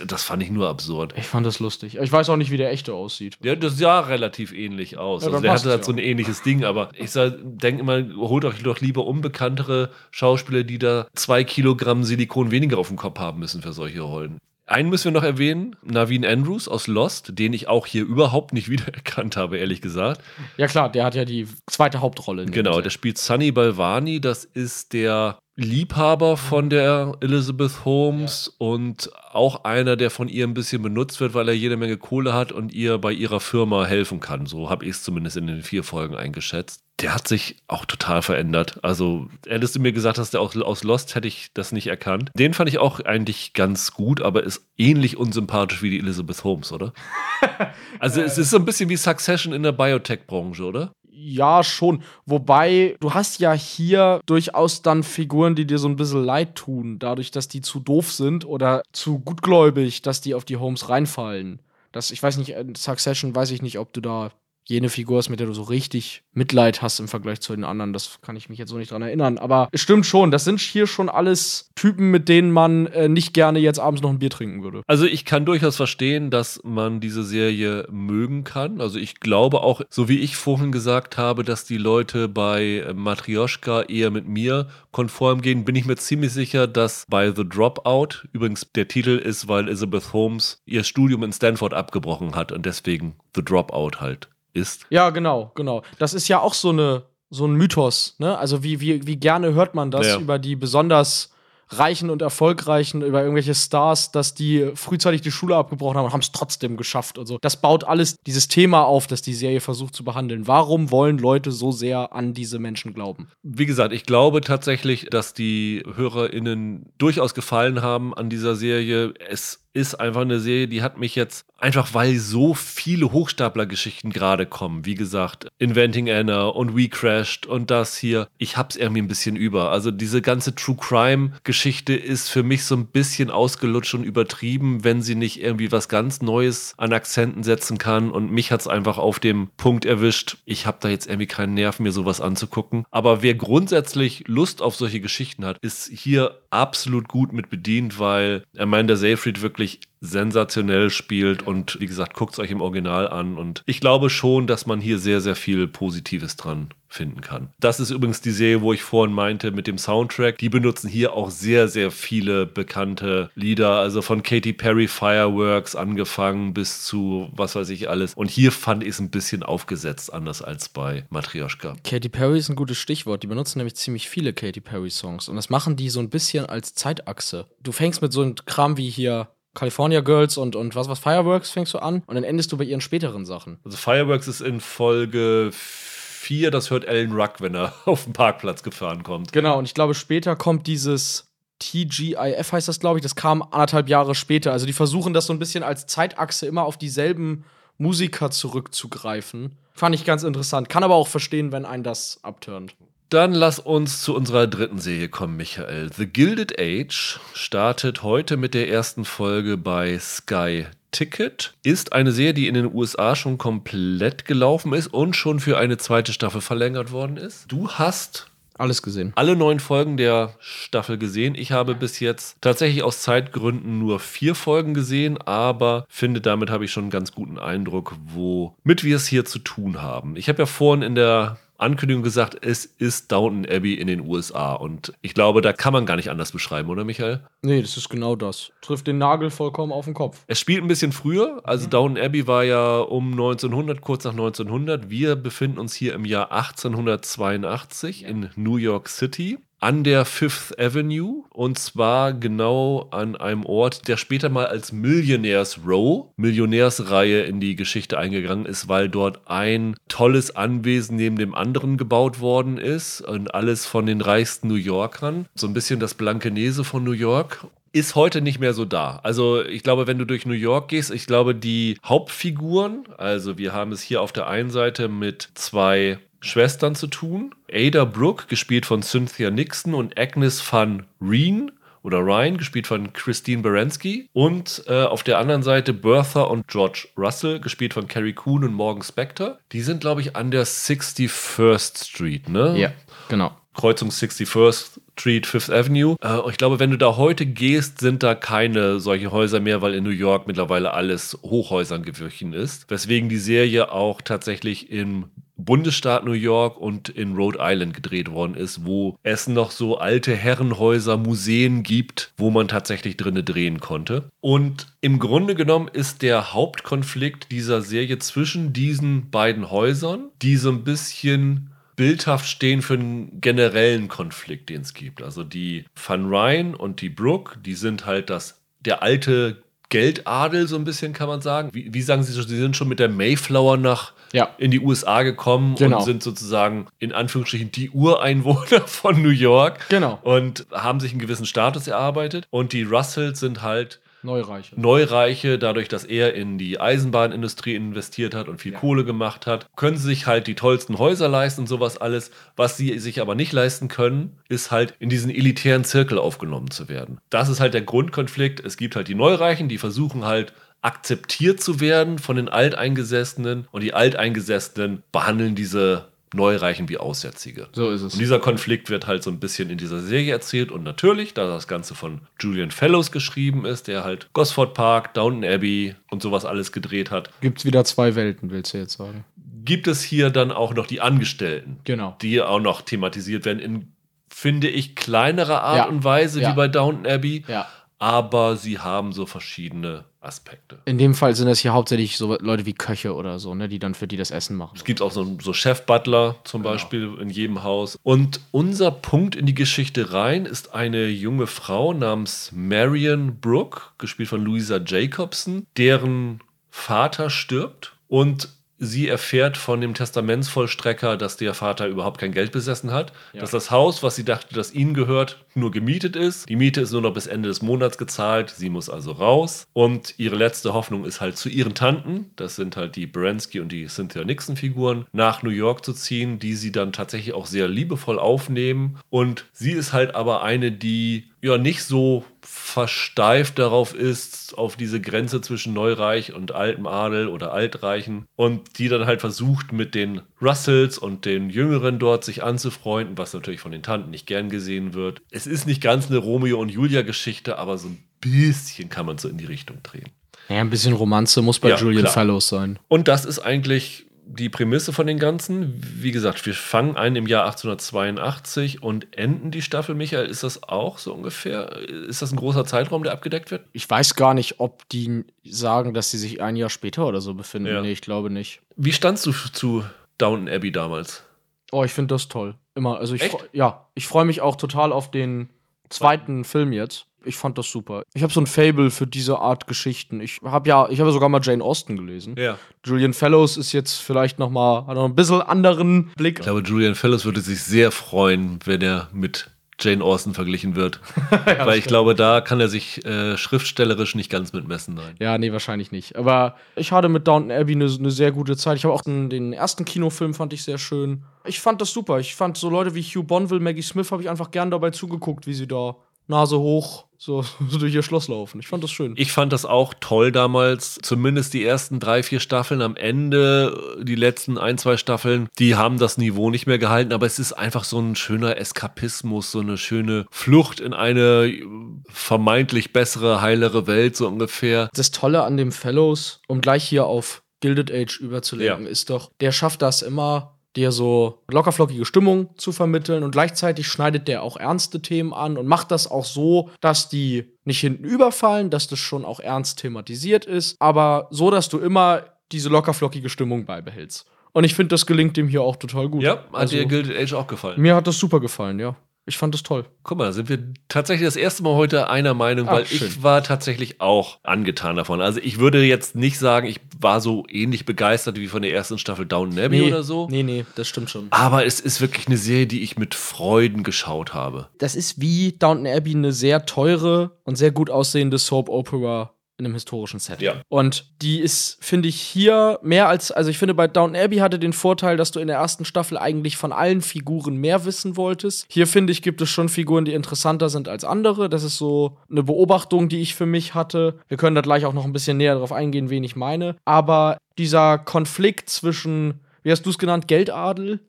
das fand ich nur absurd. Ich fand das lustig. Ich weiß auch nicht, wie der echte aussieht. Ja, das sah relativ ähnlich aus. Ja, also der hatte halt so ein ähnliches Ding, aber ich denke immer, holt euch doch lieber unbekanntere Schauspieler, die da zwei Kilogramm Silikon weniger auf dem Kopf haben müssen für solche Rollen. Einen müssen wir noch erwähnen, Navin Andrews aus Lost, den ich auch hier überhaupt nicht wiedererkannt habe, ehrlich gesagt. Ja klar, der hat ja die zweite Hauptrolle. genau, der spielt Sunny Balvani, das ist der Liebhaber von der Elizabeth Holmes ja. und auch einer, der von ihr ein bisschen benutzt wird, weil er jede Menge Kohle hat und ihr bei ihrer Firma helfen kann. So habe ich es zumindest in den vier Folgen eingeschätzt. Der hat sich auch total verändert. Also, hättest du mir gesagt hast, der auch aus Lost, hätte ich das nicht erkannt. Den fand ich auch eigentlich ganz gut, aber ist ähnlich unsympathisch wie die Elizabeth Holmes, oder? also, es ist so ein bisschen wie Succession in der Biotech-Branche, oder? Ja, schon. Wobei, du hast ja hier durchaus dann Figuren, die dir so ein bisschen leid tun, dadurch, dass die zu doof sind oder zu gutgläubig, dass die auf die Homes reinfallen. Das, ich weiß nicht, in Succession weiß ich nicht, ob du da jene Figur ist, mit der du so richtig Mitleid hast im Vergleich zu den anderen. Das kann ich mich jetzt so nicht dran erinnern. Aber es stimmt schon, das sind hier schon alles Typen, mit denen man äh, nicht gerne jetzt abends noch ein Bier trinken würde. Also ich kann durchaus verstehen, dass man diese Serie mögen kann. Also ich glaube auch, so wie ich vorhin gesagt habe, dass die Leute bei Matrioshka eher mit mir konform gehen, bin ich mir ziemlich sicher, dass bei The Dropout, übrigens der Titel ist, weil Elizabeth Holmes ihr Studium in Stanford abgebrochen hat und deswegen The Dropout halt ist. Ja, genau, genau. Das ist ja auch so eine so ein Mythos, ne? Also wie, wie, wie gerne hört man das ja. über die besonders Reichen und Erfolgreichen, über irgendwelche Stars, dass die frühzeitig die Schule abgebrochen haben und haben es trotzdem geschafft. Also das baut alles dieses Thema auf, das die Serie versucht zu behandeln. Warum wollen Leute so sehr an diese Menschen glauben? Wie gesagt, ich glaube tatsächlich, dass die HörerInnen durchaus gefallen haben an dieser Serie. Es ist einfach eine Serie, die hat mich jetzt einfach, weil so viele Hochstapler-Geschichten gerade kommen. Wie gesagt, Inventing Anna und We Crashed und das hier. Ich hab's irgendwie ein bisschen über. Also diese ganze True Crime-Geschichte ist für mich so ein bisschen ausgelutscht und übertrieben, wenn sie nicht irgendwie was ganz Neues an Akzenten setzen kann. Und mich hat's einfach auf dem Punkt erwischt. Ich habe da jetzt irgendwie keinen Nerv, mir sowas anzugucken. Aber wer grundsätzlich Lust auf solche Geschichten hat, ist hier absolut gut mit bedient, weil er meint, der Seyfried wirklich wirklich sensationell spielt und wie gesagt, guckt es euch im Original an und ich glaube schon, dass man hier sehr, sehr viel Positives dran finden kann. Das ist übrigens die Serie, wo ich vorhin meinte mit dem Soundtrack. Die benutzen hier auch sehr, sehr viele bekannte Lieder, also von Katy Perry Fireworks angefangen bis zu was weiß ich alles. Und hier fand ich es ein bisschen aufgesetzt, anders als bei Matryoshka. Katy Perry ist ein gutes Stichwort. Die benutzen nämlich ziemlich viele Katy Perry Songs und das machen die so ein bisschen als Zeitachse. Du fängst mit so einem Kram wie hier California Girls und, und was, was Fireworks fängst du an und dann endest du bei ihren späteren Sachen. Also Fireworks ist in Folge 4, das hört Alan Ruck, wenn er auf den Parkplatz gefahren kommt. Genau, und ich glaube, später kommt dieses TGIF, heißt das, glaube ich, das kam anderthalb Jahre später. Also die versuchen das so ein bisschen als Zeitachse immer auf dieselben Musiker zurückzugreifen. Fand ich ganz interessant. Kann aber auch verstehen, wenn einen das abturnt. Dann lass uns zu unserer dritten Serie kommen, Michael. The Gilded Age startet heute mit der ersten Folge bei Sky Ticket. Ist eine Serie, die in den USA schon komplett gelaufen ist und schon für eine zweite Staffel verlängert worden ist. Du hast alles gesehen. Alle neun Folgen der Staffel gesehen. Ich habe bis jetzt tatsächlich aus Zeitgründen nur vier Folgen gesehen, aber finde, damit habe ich schon einen ganz guten Eindruck, womit wir es hier zu tun haben. Ich habe ja vorhin in der Ankündigung gesagt, es ist Downton Abbey in den USA. Und ich glaube, da kann man gar nicht anders beschreiben, oder Michael? Nee, das ist genau das. Trifft den Nagel vollkommen auf den Kopf. Es spielt ein bisschen früher. Also mhm. Downton Abbey war ja um 1900, kurz nach 1900. Wir befinden uns hier im Jahr 1882 ja. in New York City an der Fifth Avenue und zwar genau an einem Ort, der später mal als Millionaires Row, Millionärsreihe in die Geschichte eingegangen ist, weil dort ein tolles Anwesen neben dem anderen gebaut worden ist und alles von den reichsten New Yorkern. So ein bisschen das Blankenese von New York ist heute nicht mehr so da. Also ich glaube, wenn du durch New York gehst, ich glaube, die Hauptfiguren, also wir haben es hier auf der einen Seite mit zwei Schwestern zu tun. Ada Brooke, gespielt von Cynthia Nixon, und Agnes van Reen oder Ryan, gespielt von Christine Baranski. Und äh, auf der anderen Seite Bertha und George Russell, gespielt von Carrie Coon und Morgan Spector. Die sind, glaube ich, an der 61st Street, ne? Ja, genau. Kreuzung 61st Street, Fifth Avenue. Äh, ich glaube, wenn du da heute gehst, sind da keine solche Häuser mehr, weil in New York mittlerweile alles Hochhäusern gewichen ist. Weswegen die Serie auch tatsächlich im Bundesstaat New York und in Rhode Island gedreht worden ist, wo es noch so alte Herrenhäuser, Museen gibt, wo man tatsächlich drinne drehen konnte. Und im Grunde genommen ist der Hauptkonflikt dieser Serie zwischen diesen beiden Häusern, die so ein bisschen bildhaft stehen für einen generellen Konflikt, den es gibt. Also die Van Ryan und die Brooke, die sind halt das der alte Geldadel, so ein bisschen kann man sagen. Wie, wie sagen Sie, Sie sind schon mit der Mayflower nach ja. in die USA gekommen genau. und sind sozusagen in Anführungsstrichen die Ureinwohner von New York. Genau. Und haben sich einen gewissen Status erarbeitet. Und die Russells sind halt Neureiche. Neureiche, dadurch, dass er in die Eisenbahnindustrie investiert hat und viel ja. Kohle gemacht hat, können sie sich halt die tollsten Häuser leisten und sowas alles. Was sie sich aber nicht leisten können, ist halt in diesen elitären Zirkel aufgenommen zu werden. Das ist halt der Grundkonflikt. Es gibt halt die Neureichen, die versuchen halt akzeptiert zu werden von den Alteingesessenen und die Alteingesessenen behandeln diese Neureichen wie Aussätzige. So ist es. Und dieser Konflikt wird halt so ein bisschen in dieser Serie erzählt und natürlich, da das Ganze von Julian Fellows geschrieben ist, der halt Gosford Park, Downton Abbey und sowas alles gedreht hat. Gibt es wieder zwei Welten, willst du jetzt sagen? Gibt es hier dann auch noch die Angestellten, genau. die auch noch thematisiert werden in, finde ich, kleinerer Art ja. und Weise ja. wie bei Downton Abbey. Ja. Aber sie haben so verschiedene Aspekte. In dem Fall sind das hier hauptsächlich so Leute wie Köche oder so, ne, die dann für die das Essen machen. Es gibt auch so, so Chef-Butler zum genau. Beispiel in jedem Haus. Und unser Punkt in die Geschichte rein ist eine junge Frau namens Marion Brooke, gespielt von Louisa Jacobson, deren Vater stirbt und sie erfährt von dem Testamentsvollstrecker, dass der Vater überhaupt kein Geld besessen hat, ja. dass das Haus, was sie dachte, das ihnen gehört, nur gemietet ist. Die Miete ist nur noch bis Ende des Monats gezahlt, sie muss also raus. Und ihre letzte Hoffnung ist halt zu ihren Tanten, das sind halt die Baranski und die Cynthia Nixon Figuren, nach New York zu ziehen, die sie dann tatsächlich auch sehr liebevoll aufnehmen. Und sie ist halt aber eine, die ja nicht so versteift darauf ist, auf diese Grenze zwischen Neureich und altem Adel oder Altreichen. Und die dann halt versucht mit den Russells und den Jüngeren dort sich anzufreunden, was natürlich von den Tanten nicht gern gesehen wird. Es ist nicht ganz eine Romeo und Julia Geschichte, aber so ein bisschen kann man so in die Richtung drehen. Ja, ein bisschen Romanze muss bei Ja, Julian klar. Fellows sein. Und das ist eigentlich die Prämisse von den Ganzen. Wie gesagt, wir fangen ein im Jahr 1882 und enden die Staffel. Michael, ist das auch so ungefähr? Ist das ein großer Zeitraum, der abgedeckt wird? Ich weiß gar nicht, ob die sagen, dass sie sich ein Jahr später oder so befinden. Ja. Nee, ich glaube nicht. Wie standst du zu Downton Abbey damals? Oh, ich finde das toll. Immer. Also ich ja, ich freue mich auch total auf den zweiten Film jetzt. Ich fand das super. Ich habe so ein Fable für diese Art Geschichten. Ich habe ja, ich habe sogar mal Jane Austen gelesen. Ja. Julian Fellows ist jetzt vielleicht noch mal hat noch ein bisschen anderen Blick. Ich glaube, Julian Fellows würde sich sehr freuen, wenn er mit Jane Austen verglichen wird. Weil ich glaube, da kann er sich äh, schriftstellerisch nicht ganz mitmessen. Nein. Ja, nee, wahrscheinlich nicht. Aber ich hatte mit Downton Abbey eine ne sehr gute Zeit. Ich habe auch den, den ersten Kinofilm fand ich sehr schön. Ich fand das super. Ich fand so Leute wie Hugh Bonville, Maggie Smith habe ich einfach gern dabei zugeguckt, wie sie da Nase hoch so, so durch ihr Schloss laufen. Ich fand das schön. Ich fand das auch toll damals. Zumindest die ersten drei, vier Staffeln. Am Ende, die letzten ein, zwei Staffeln, die haben das Niveau nicht mehr gehalten. Aber es ist einfach so ein schöner Eskapismus, so eine schöne Flucht in eine äh, vermeintlich bessere, heilere Welt, so ungefähr. das Tolle an dem Fellows, um gleich hier auf Gilded Age überzulenken, Ja. ist doch, der schafft das immer, dir so lockerflockige Stimmung zu vermitteln und gleichzeitig schneidet der auch ernste Themen an und macht das auch so, dass die nicht hinten überfallen, dass das schon auch ernst thematisiert ist, aber so, dass du immer diese lockerflockige Stimmung beibehältst. Und ich finde, das gelingt dem hier auch total gut. Ja, hat also, dir Gilded Age auch gefallen? mir hat das super gefallen, ja. Ich fand das toll. Guck mal, da sind wir tatsächlich das erste Mal heute einer Meinung, Ach, weil schön. ich war tatsächlich auch angetan davon. Also ich würde jetzt nicht sagen, ich war so ähnlich begeistert wie von der ersten Staffel Downton Abbey oder so. Nee, nee, das stimmt schon. Aber es ist wirklich eine Serie, die ich mit Freuden geschaut habe. das ist wie Downton Abbey eine sehr teure und sehr gut aussehende Soap Opera in einem historischen Setting. Ja. Und die ist, finde ich, hier mehr als, also ich finde, bei Downton Abbey hatte den Vorteil, dass du in der ersten Staffel eigentlich von allen Figuren mehr wissen wolltest. Hier, finde ich, gibt es schon Figuren, die interessanter sind als andere. Das ist so eine Beobachtung, die ich für mich hatte. Wir können da gleich auch noch ein bisschen näher darauf eingehen, wen ich meine. Aber dieser Konflikt zwischen, wie hast du es genannt, Geldadel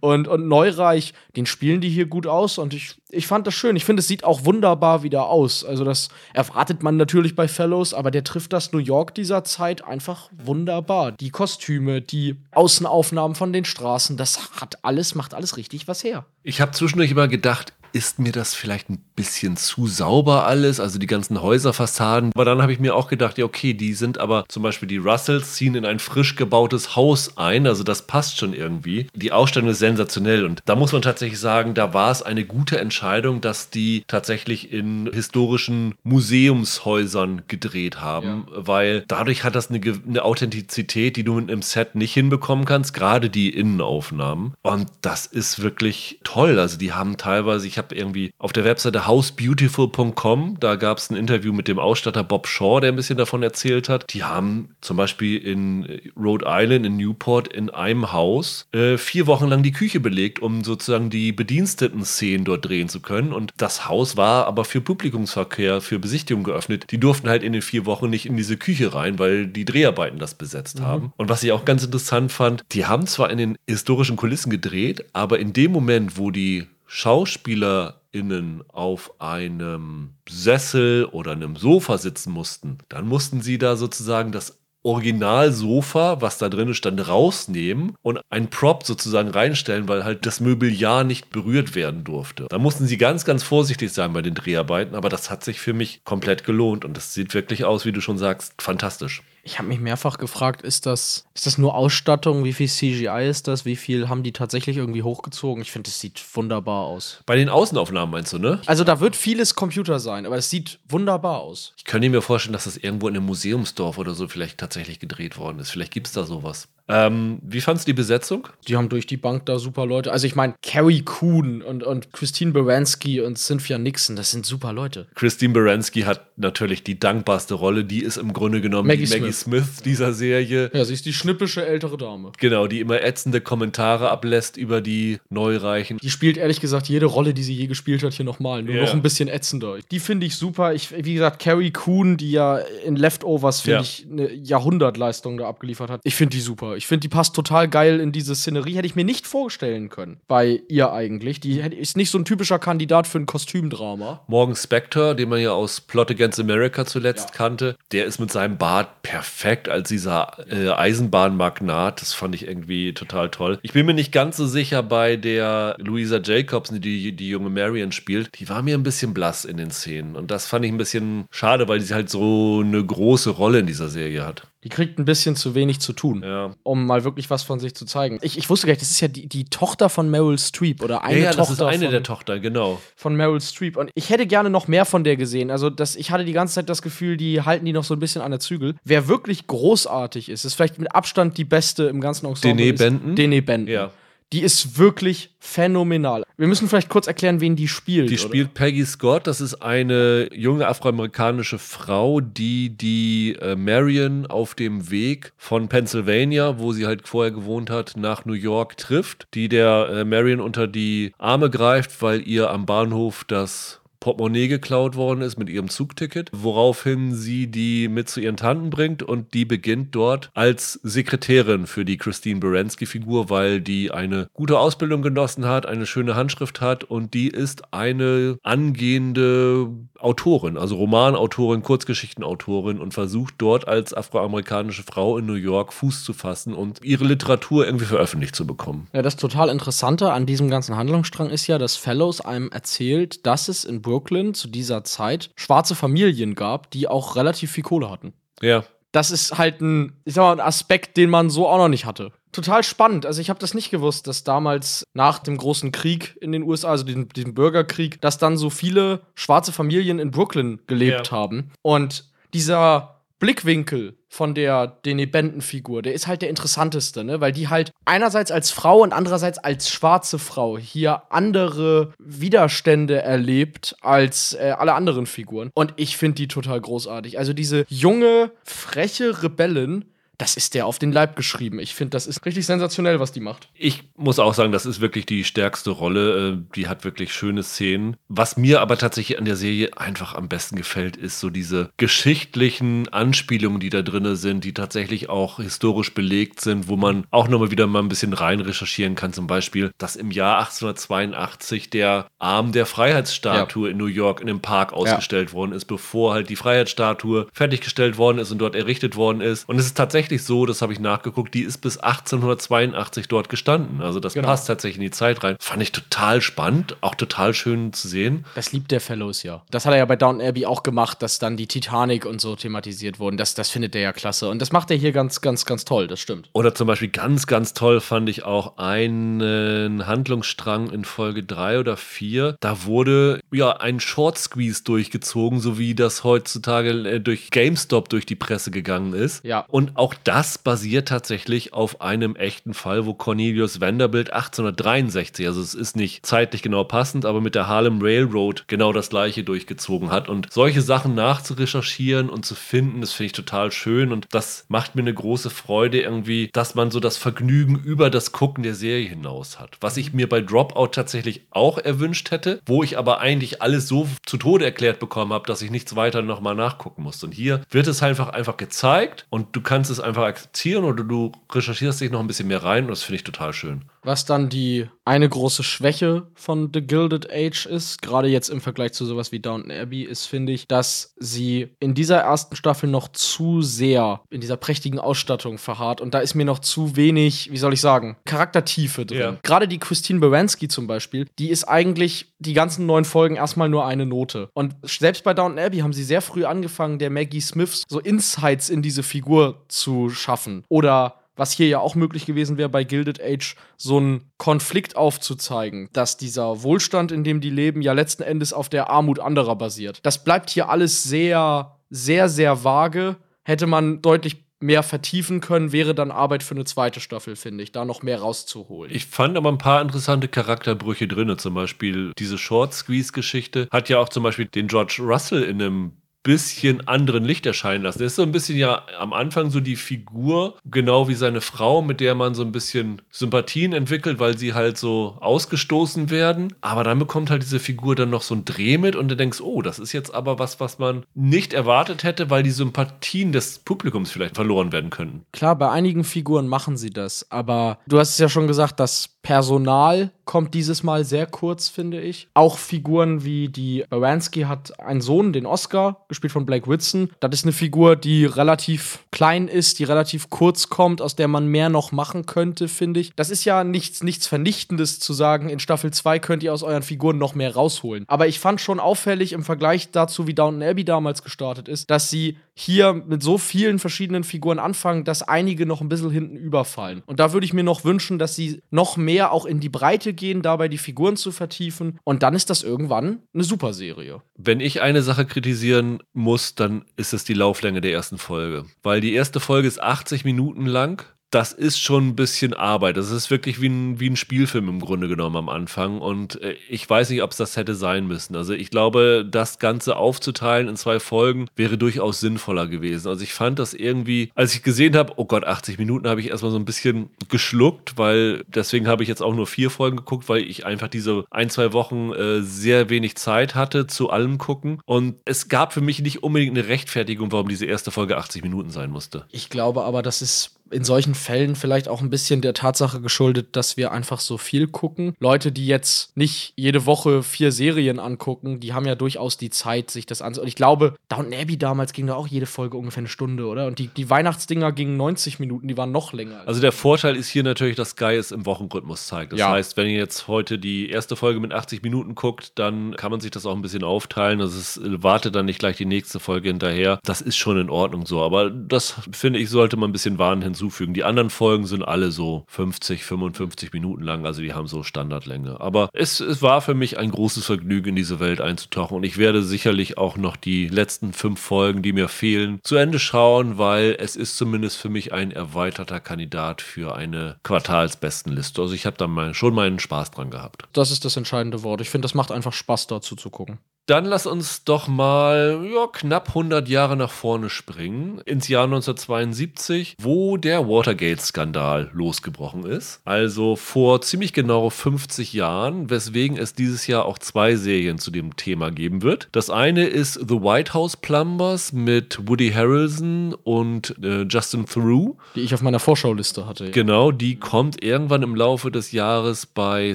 und, und Neureich, den spielen die hier gut aus und ich, ich fand das schön. Ich finde, es sieht auch wunderbar wieder aus. Also, das erwartet man natürlich bei Fellows, aber der trifft das New York dieser Zeit einfach wunderbar. Die Kostüme, die Außenaufnahmen von den Straßen, das hat alles, macht alles richtig was her. Ich habe zwischendurch immer gedacht, ist mir das vielleicht ein bisschen zu sauber alles, also die ganzen Häuserfassaden. Aber dann habe ich mir auch gedacht, ja, okay, die sind aber zum Beispiel die Russells ziehen in ein frisch gebautes Haus ein, also das passt schon irgendwie. Die Ausstellung ist sensationell und da muss man tatsächlich sagen, da war es eine gute Entscheidung, dass die tatsächlich in historischen Museumshäusern gedreht haben, weil dadurch hat das eine, eine Authentizität, die du mit einem Set nicht hinbekommen kannst, gerade die Innenaufnahmen. Und das ist wirklich toll. Also die haben teilweise, ich habe irgendwie auf der Webseite housebeautiful.com, da gab es ein Interview mit dem Ausstatter Bob Shaw, der ein bisschen davon erzählt hat. Die haben zum Beispiel in Rhode Island, in Newport, in einem Haus äh, vier Wochen lang die Küche belegt, um sozusagen die Bediensteten-Szenen dort drehen zu können. Und das Haus war aber für Publikumsverkehr, für Besichtigung geöffnet. Die durften halt in den vier Wochen nicht in diese Küche rein, weil die Dreharbeiten das besetzt haben. Und was ich auch ganz interessant fand, die haben zwar in den historischen Kulissen gedreht, aber in dem Moment, wo die SchauspielerInnen auf einem Sessel oder einem Sofa sitzen mussten, dann mussten sie da sozusagen das Originalsofa, was da drin stand, rausnehmen und ein Prop sozusagen reinstellen, weil halt das Möbeljahr nicht berührt werden durfte. Da mussten sie ganz, ganz vorsichtig sein bei den Dreharbeiten, aber das hat sich für mich komplett gelohnt und das sieht wirklich aus, wie du schon sagst, fantastisch. Ich habe mich mehrfach gefragt, ist das, ist das nur Ausstattung? Wie viel CGI ist das? Wie viel haben die tatsächlich irgendwie hochgezogen? Ich finde, es sieht wunderbar aus. Bei den Außenaufnahmen meinst du, ne? Also da wird vieles Computer sein, aber es sieht wunderbar aus. Ich könnte mir vorstellen, dass das irgendwo in einem Museumsdorf oder so vielleicht tatsächlich gedreht worden ist. Vielleicht gibt es da sowas. Ähm, wie fandst du die Besetzung? Die haben durch die Bank da super Leute. Also ich meine, Carrie Coon und, und Christine Baranski und Cynthia Nixon, das sind super Leute. Christine Baranski hat natürlich die dankbarste Rolle. Die ist im Grunde genommen Maggie die Maggie Smith, dieser Serie. Ja, sie ist die schnippische ältere Dame. Genau, die immer ätzende Kommentare ablässt über die Neureichen. Die spielt ehrlich gesagt jede Rolle, die sie je gespielt hat, hier nochmal. Nur Ja. noch ein bisschen ätzender. Die finde ich super. Ich, wie gesagt, Carrie Coon, die ja in Leftovers, finde Ja. ich, eine Jahrhundertleistung da abgeliefert hat. Ich finde die super. Ich finde, die passt total geil in diese Szenerie. Hätte ich mir nicht vorstellen können bei ihr eigentlich. Die ist nicht so ein typischer Kandidat für ein Kostümdrama. Morgan Spector, den man ja aus Plot Against America zuletzt ja. kannte, der ist mit seinem Bart perfekt als dieser äh, Eisenbahnmagnat. Das fand ich irgendwie total toll. Ich bin mir nicht ganz so sicher bei der Louisa Jacobs, die die junge Marion spielt. Die war mir ein bisschen blass in den Szenen. Und das fand ich ein bisschen schade, weil sie halt so eine große Rolle in dieser Serie hat. Die kriegt ein bisschen zu wenig zu tun, ja. um mal wirklich was von sich zu zeigen. Ich, ich wusste gar nicht, das ist ja die, die Tochter von Meryl Streep oder eine ja, ja, Tochter. Das ist eine von, der Tochter, genau. Von Meryl Streep. Und ich hätte gerne noch mehr von der gesehen. Also, das, ich hatte die ganze Zeit das Gefühl, die halten die noch so ein bisschen an der Zügel. Wer wirklich großartig ist, ist vielleicht mit Abstand die beste im ganzen Ensemble. Dene Benton. Dene Benton. Ja. Die ist wirklich phänomenal. Wir müssen vielleicht kurz erklären, wen die spielt. Die oder? spielt Peggy Scott. Das ist eine junge afroamerikanische Frau, die die äh, Marion auf dem Weg von Pennsylvania, wo sie halt vorher gewohnt hat, nach New York trifft, die der äh, Marion unter die Arme greift, weil ihr am Bahnhof das Portemonnaie geklaut worden ist mit ihrem Zugticket, woraufhin sie die mit zu ihren Tanten bringt und die beginnt dort als Sekretärin für die Christine Baranski-Figur, weil die eine gute Ausbildung genossen hat, eine schöne Handschrift hat und die ist eine angehende Autorin, also Romanautorin, Kurzgeschichtenautorin und versucht dort als afroamerikanische Frau in New York Fuß zu fassen und ihre Literatur irgendwie veröffentlicht zu bekommen. Ja, das total Interessante an diesem ganzen Handlungsstrang ist ja, dass Fellows einem erzählt, dass es in Brooklyn zu dieser Zeit schwarze Familien gab, die auch relativ viel Kohle hatten. Ja. Das ist halt ein, ich sag mal, ein Aspekt, den man so auch noch nicht hatte. Total spannend. Also ich habe das nicht gewusst, dass damals nach dem großen Krieg in den USA, also dem, dem Bürgerkrieg, dass dann so viele schwarze Familien in Brooklyn gelebt ja. haben. Und dieser Blickwinkel von der Dene Benton-Figur, der ist halt der interessanteste, ne? Weil die halt einerseits als Frau und andererseits als schwarze Frau hier andere Widerstände erlebt als äh, alle anderen Figuren. Und ich finde die total großartig. Also diese junge, freche Rebellin, das ist der auf den Leib geschrieben. Ich finde, das ist richtig sensationell, was die macht. Ich muss auch sagen, das ist wirklich die stärkste Rolle. Äh, die hat wirklich schöne Szenen. Was mir aber tatsächlich an der Serie einfach am besten gefällt, ist so diese geschichtlichen Anspielungen, die da drin sind, die tatsächlich auch historisch belegt sind, wo man auch nochmal wieder mal ein bisschen rein recherchieren kann. Zum Beispiel, dass im Jahr 1882 der Arm der Freiheitsstatue ja. in New York in dem Park ausgestellt ja. worden ist, bevor halt die Freiheitsstatue fertiggestellt worden ist und dort errichtet worden ist. Und es ist tatsächlich tatsächlich so, das habe ich nachgeguckt, die ist bis 1882 dort gestanden. Also das genau. passt tatsächlich in die Zeit rein. Fand ich total spannend, auch total schön zu sehen. Das liebt der Fellows ja. Das hat er ja bei Downton Abbey auch gemacht, dass dann die Titanic und so thematisiert wurden. Das, das findet er ja klasse. Und das macht er hier ganz, ganz, ganz toll, das stimmt. Oder zum Beispiel ganz, ganz toll fand ich auch einen Handlungsstrang in Folge 3 oder 4. Da wurde ja ein Short Squeeze durchgezogen, so wie das heutzutage äh, durch GameStop durch die Presse gegangen ist. Ja. Und auch das basiert tatsächlich auf einem echten Fall, wo Cornelius Vanderbilt 1863, also es ist nicht zeitlich genau passend, aber mit der Harlem Railroad genau das gleiche durchgezogen hat. Und solche Sachen nachzurecherchieren und zu finden, das finde ich total schön und das macht mir eine große Freude irgendwie, dass man so das Vergnügen über das Gucken der Serie hinaus hat. Was ich mir bei Dropout tatsächlich auch erwünscht hätte, wo ich aber eigentlich alles so zu Tode erklärt bekommen habe, dass ich nichts weiter nochmal nachgucken musste. Und hier wird es einfach einfach gezeigt und du kannst es einfach akzeptieren oder du recherchierst dich noch ein bisschen mehr rein und das finde ich total schön. Was dann die eine große Schwäche von The Gilded Age ist, gerade jetzt im Vergleich zu sowas wie Downton Abbey, ist, finde ich, dass sie in dieser ersten Staffel noch zu sehr in dieser prächtigen Ausstattung verharrt und da ist mir noch zu wenig, wie soll ich sagen, Charaktertiefe drin. Ja. Gerade die Christine Baranski zum Beispiel, die ist eigentlich die ganzen neun Folgen erstmal nur eine Note. Und selbst bei Downton Abbey haben sie sehr früh angefangen, der Maggie Smiths so Insights in diese Figur zu schaffen. Oder was hier ja auch möglich gewesen wäre bei Gilded Age, so einen Konflikt aufzuzeigen, dass dieser Wohlstand, in dem die leben, ja letzten Endes auf der Armut anderer basiert. Das bleibt hier alles sehr, sehr, sehr vage. Hätte man deutlich mehr vertiefen können, wäre dann Arbeit für eine zweite Staffel, finde ich, da noch mehr rauszuholen. Ich fand aber ein paar interessante Charakterbrüche drin. Zum Beispiel diese Short Squeeze-Geschichte hat ja auch zum Beispiel den George Russell in einem bisschen anderen Licht erscheinen lassen. Er ist so ein bisschen ja am Anfang so die Figur, genau wie seine Frau, mit der man so ein bisschen Sympathien entwickelt, weil sie halt so ausgestoßen werden. Aber dann bekommt halt diese Figur dann noch so ein Dreh mit und du denkst, oh, das ist jetzt aber was, was man nicht erwartet hätte, weil die Sympathien des Publikums vielleicht verloren werden können. Klar, bei einigen Figuren machen sie das, aber du hast es ja schon gesagt, das Personal kommt dieses Mal sehr kurz, finde ich. Auch Figuren wie die Baranski hat einen Sohn, den Oscar, gespielt von Blake Whitson. Das ist eine Figur, die relativ klein ist, die relativ kurz kommt, aus der man mehr noch machen könnte, finde ich. Das ist ja nichts, nichts Vernichtendes zu sagen, in Staffel 2 könnt ihr aus euren Figuren noch mehr rausholen. Aber ich fand schon auffällig im Vergleich dazu, wie Downton Abbey damals gestartet ist, dass sie hier mit so vielen verschiedenen Figuren anfangen, dass einige noch ein bisschen hinten überfallen. Und da würde ich mir noch wünschen, dass sie noch mehr auch in die Breite gehen, dabei die Figuren zu vertiefen. Und dann ist das irgendwann eine super Serie. Wenn ich eine Sache kritisieren muss, dann ist es die Lauflänge der ersten Folge. Weil die erste Folge ist 80 Minuten lang das ist schon ein bisschen Arbeit. Das ist wirklich wie ein, wie ein Spielfilm im Grunde genommen am Anfang. Und äh, ich weiß nicht, ob es das hätte sein müssen. Also ich glaube, das Ganze aufzuteilen in zwei Folgen wäre durchaus sinnvoller gewesen. Also ich fand das irgendwie, als ich gesehen habe, oh Gott, 80 Minuten habe ich erstmal so ein bisschen geschluckt, weil deswegen habe ich jetzt auch nur vier Folgen geguckt, weil ich einfach diese ein, zwei Wochen äh, sehr wenig Zeit hatte zu allem gucken. Und es gab für mich nicht unbedingt eine Rechtfertigung, warum diese erste Folge 80 Minuten sein musste. Ich glaube aber, das ist in solchen Fällen vielleicht auch ein bisschen der Tatsache geschuldet, dass wir einfach so viel gucken. Leute, die jetzt nicht jede Woche vier Serien angucken, die haben ja durchaus die Zeit, sich das anzusehen. Und ich glaube, Downton Abbey damals ging da auch jede Folge ungefähr eine Stunde, oder? Und die, die Weihnachtsdinger gingen 90 Minuten, die waren noch länger. Also der Vorteil ist hier natürlich, dass Sky es im Wochenrhythmus zeigt. Das Ja. heißt, wenn ihr jetzt heute die erste Folge mit 80 Minuten guckt, dann kann man sich das auch ein bisschen aufteilen. Also es wartet dann nicht gleich die nächste Folge hinterher. Das ist schon in Ordnung so. Aber das finde ich, sollte man ein bisschen Warnen hinzufügen. Die anderen Folgen sind alle so 50, 55 Minuten lang. Also die haben so Standardlänge. Aber es, es war für mich ein großes Vergnügen, in diese Welt einzutauchen. Und ich werde sicherlich auch noch die letzten fünf Folgen, die mir fehlen, zu Ende schauen, weil es ist zumindest für mich ein erweiterter Kandidat für eine Quartalsbestenliste. Also ich habe da mal, schon meinen Spaß dran gehabt. Das ist das entscheidende Wort. Ich finde, das macht einfach Spaß, dazu zu gucken. Dann lass uns doch mal ja, knapp 100 Jahre nach vorne springen, ins Jahr 1972, wo der Watergate-Skandal losgebrochen ist. Also vor ziemlich genau 50 Jahren, weswegen es dieses Jahr auch zwei Serien zu dem Thema geben wird. Das eine ist The White House Plumbers mit Woody Harrelson und äh, Justin Theroux. Die ich auf meiner Vorschauliste hatte. Genau, die kommt irgendwann im Laufe des Jahres bei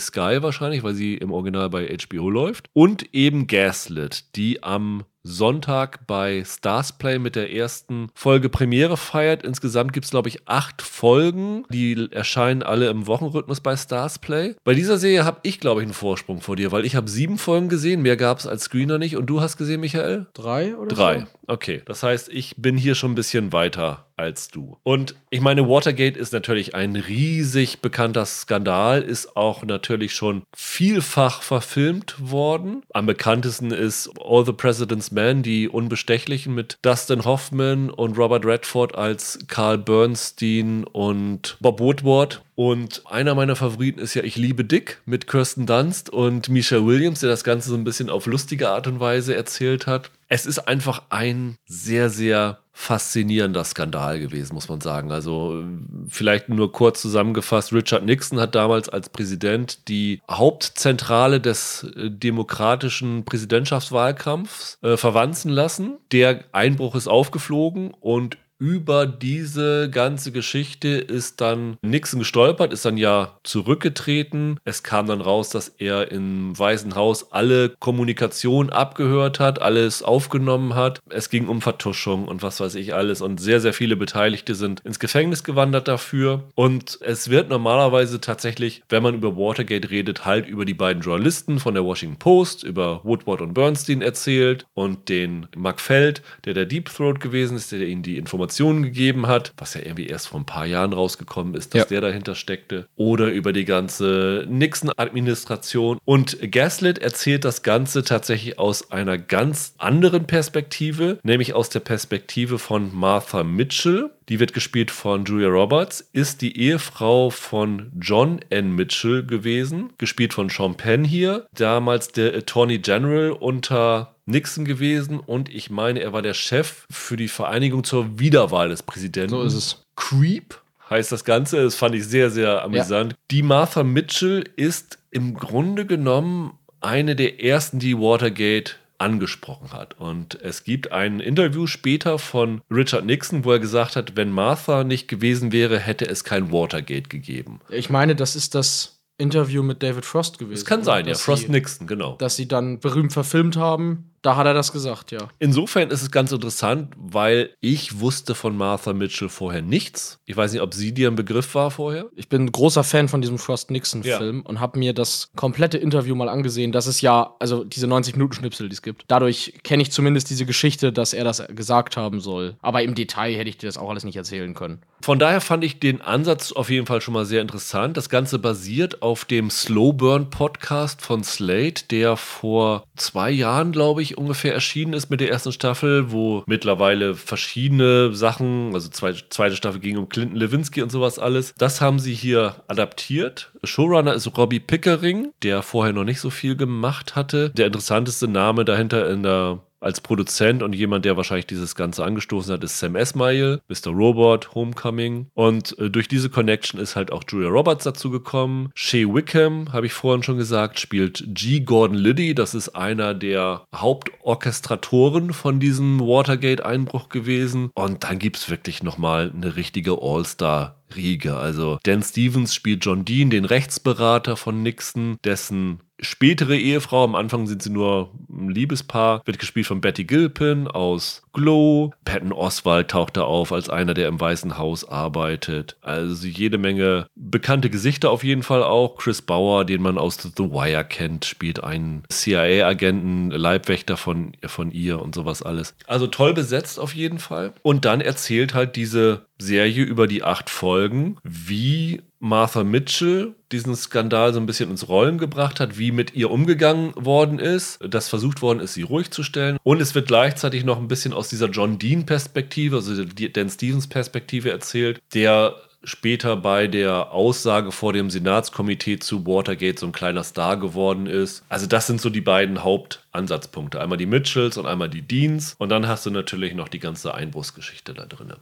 Sky wahrscheinlich, weil sie im Original bei HBO läuft. Und eben Gaslit, die am Sonntag bei Starsplay mit der ersten Folge Premiere feiert. Insgesamt gibt es, glaube ich, acht Folgen. Die erscheinen alle im Wochenrhythmus bei Starsplay. Bei dieser Serie habe ich, glaube ich, einen Vorsprung vor dir, weil ich habe sieben Folgen gesehen. Mehr gab es als Screener nicht. Und du hast gesehen, Michael? Drei oder Drei. so? Okay. Das heißt, ich bin hier schon ein bisschen weiter als du. Und ich meine, Watergate ist natürlich ein riesig bekannter Skandal, ist auch natürlich schon vielfach verfilmt worden. Am bekanntesten ist All the President's Men, die Unbestechlichen mit Dustin Hoffman und Robert Redford als Carl Bernstein und Bob Woodward. Und einer meiner Favoriten ist ja Ich liebe Dick mit Kirsten Dunst und Misha Williams, der das Ganze so ein bisschen auf lustige Art und Weise erzählt hat. Es ist einfach ein sehr, sehr faszinierender Skandal gewesen, muss man sagen. Also vielleicht nur kurz zusammengefasst, Richard Nixon hat damals als Präsident die Hauptzentrale des äh, demokratischen Präsidentschaftswahlkampfs äh, verwanzen lassen. Der Einbruch ist aufgeflogen und über diese ganze Geschichte ist dann Nixon gestolpert, ist dann ja zurückgetreten. Es kam dann raus, dass er im Weißen Haus alle Kommunikation abgehört hat, alles aufgenommen hat. Es ging um Vertuschung und was weiß ich alles. Und sehr, sehr viele Beteiligte sind ins Gefängnis gewandert dafür. Und es wird normalerweise tatsächlich, wenn man über Watergate redet, halt über die beiden Journalisten von der Washington Post, über Woodward und Bernstein erzählt und den Mark Feld, der der Deep Throat gewesen ist, der ihnen die Informationen gegeben hat, was ja irgendwie erst vor ein paar Jahren rausgekommen ist, dass Ja. der dahinter steckte. Oder über die ganze Nixon-Administration. Und Gaslit erzählt das Ganze tatsächlich aus einer ganz anderen Perspektive, nämlich aus der Perspektive von Martha Mitchell. Die wird gespielt von Julia Roberts, ist die Ehefrau von John N. Mitchell gewesen, gespielt von Sean Penn hier, damals der Attorney General unter Nixon gewesen und ich meine, er war der Chef für die Vereinigung zur Wiederwahl des Präsidenten. So ist es. Creep heißt das Ganze. Das fand ich sehr, sehr amüsant. Ja. Die Martha Mitchell ist im Grunde genommen eine der ersten, die Watergate angesprochen hat. Und es gibt ein Interview später von Richard Nixon, wo er gesagt hat, wenn Martha nicht gewesen wäre, hätte es kein Watergate gegeben. Ich meine, das ist das Interview mit David Frost gewesen. Das kann sein, ja. Frost sie, Nixon, genau. Dass sie dann berühmt verfilmt haben da hat er das gesagt, ja. Insofern ist es ganz interessant, weil ich wusste von Martha Mitchell vorher nichts. Ich weiß nicht, ob sie dir ein Begriff war vorher. Ich bin großer Fan von diesem Frost Nixon-Film ja. und habe mir das komplette Interview mal angesehen. Das ist ja, also diese 90-Minuten-Schnipsel, die es gibt. Dadurch kenne ich zumindest diese Geschichte, dass er das gesagt haben soll. Aber im Detail hätte ich dir das auch alles nicht erzählen können. Von daher fand ich den Ansatz auf jeden Fall schon mal sehr interessant. Das Ganze basiert auf dem Slow Burn Podcast von Slate, der vor zwei Jahren, glaube ich, ungefähr erschienen ist mit der ersten Staffel, wo mittlerweile verschiedene Sachen, also zweite, zweite Staffel ging um Clinton Lewinsky und sowas alles. Das haben sie hier adaptiert. Showrunner ist Robbie Pickering, der vorher noch nicht so viel gemacht hatte. Der interessanteste Name dahinter in der als Produzent und jemand, der wahrscheinlich dieses Ganze angestoßen hat, ist Sam Esmail, Mr. Robot, Homecoming. Und äh, durch diese Connection ist halt auch Julia Roberts dazu gekommen. Shea Wickham, habe ich vorhin schon gesagt, spielt G. Gordon Liddy. Das ist einer der Hauptorchestratoren von diesem Watergate-Einbruch gewesen. Und dann gibt es wirklich nochmal eine richtige All-Star Riege. Also Dan Stevens spielt John Dean, den Rechtsberater von Nixon, dessen spätere Ehefrau, am Anfang sind sie nur ein Liebespaar, wird gespielt von Betty Gilpin aus Glow. Patton Oswald taucht da auf als einer, der im Weißen Haus arbeitet. Also jede Menge bekannte Gesichter auf jeden Fall auch. Chris Bauer, den man aus The Wire kennt, spielt einen CIA-Agenten, Leibwächter von, von ihr und sowas alles. Also toll besetzt auf jeden Fall. Und dann erzählt halt diese Serie über die acht Folgen, wie Martha Mitchell diesen Skandal so ein bisschen ins Rollen gebracht hat, wie mit ihr umgegangen worden ist, dass versucht worden ist, sie ruhig zu stellen. Und es wird gleichzeitig noch ein bisschen aus dieser John Dean-Perspektive, also Dan Stevens-Perspektive erzählt, der später bei der Aussage vor dem Senatskomitee zu Watergate so ein kleiner Star geworden ist. Also das sind so die beiden Hauptansatzpunkte. Einmal die Mitchells und einmal die Deans. Und dann hast du natürlich noch die ganze Einbruchsgeschichte da drin.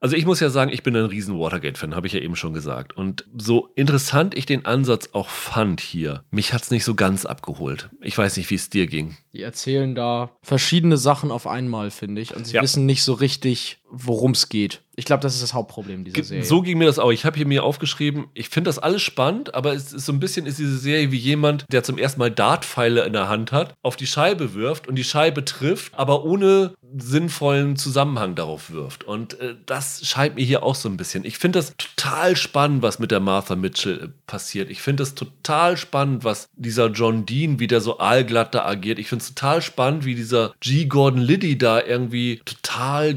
Also ich muss ja sagen, ich bin ein riesen Watergate-Fan, habe ich ja eben schon gesagt. Und so interessant ich den Ansatz auch fand hier, mich hat es nicht so ganz abgeholt. Ich weiß nicht, wie es dir ging. Die erzählen da verschiedene Sachen auf einmal, finde ich. Und sie ja. wissen nicht so richtig, worum es geht. Ich glaube, das ist das Hauptproblem dieser Serie. So ging mir das auch. Ich habe hier mir aufgeschrieben, ich finde das alles spannend, aber es ist so ein bisschen ist diese Serie wie jemand, der zum ersten Mal Dartpfeile in der Hand hat, auf die Scheibe wirft und die Scheibe trifft, aber ohne sinnvollen Zusammenhang darauf wirft. Und äh, das scheint mir hier auch so ein bisschen. Ich finde das total spannend, was mit der Martha Mitchell äh, passiert. Ich finde das total spannend, was dieser John Dean, wie der so aalglatt da agiert. Ich finde es total spannend, wie dieser G. Gordon Liddy da irgendwie total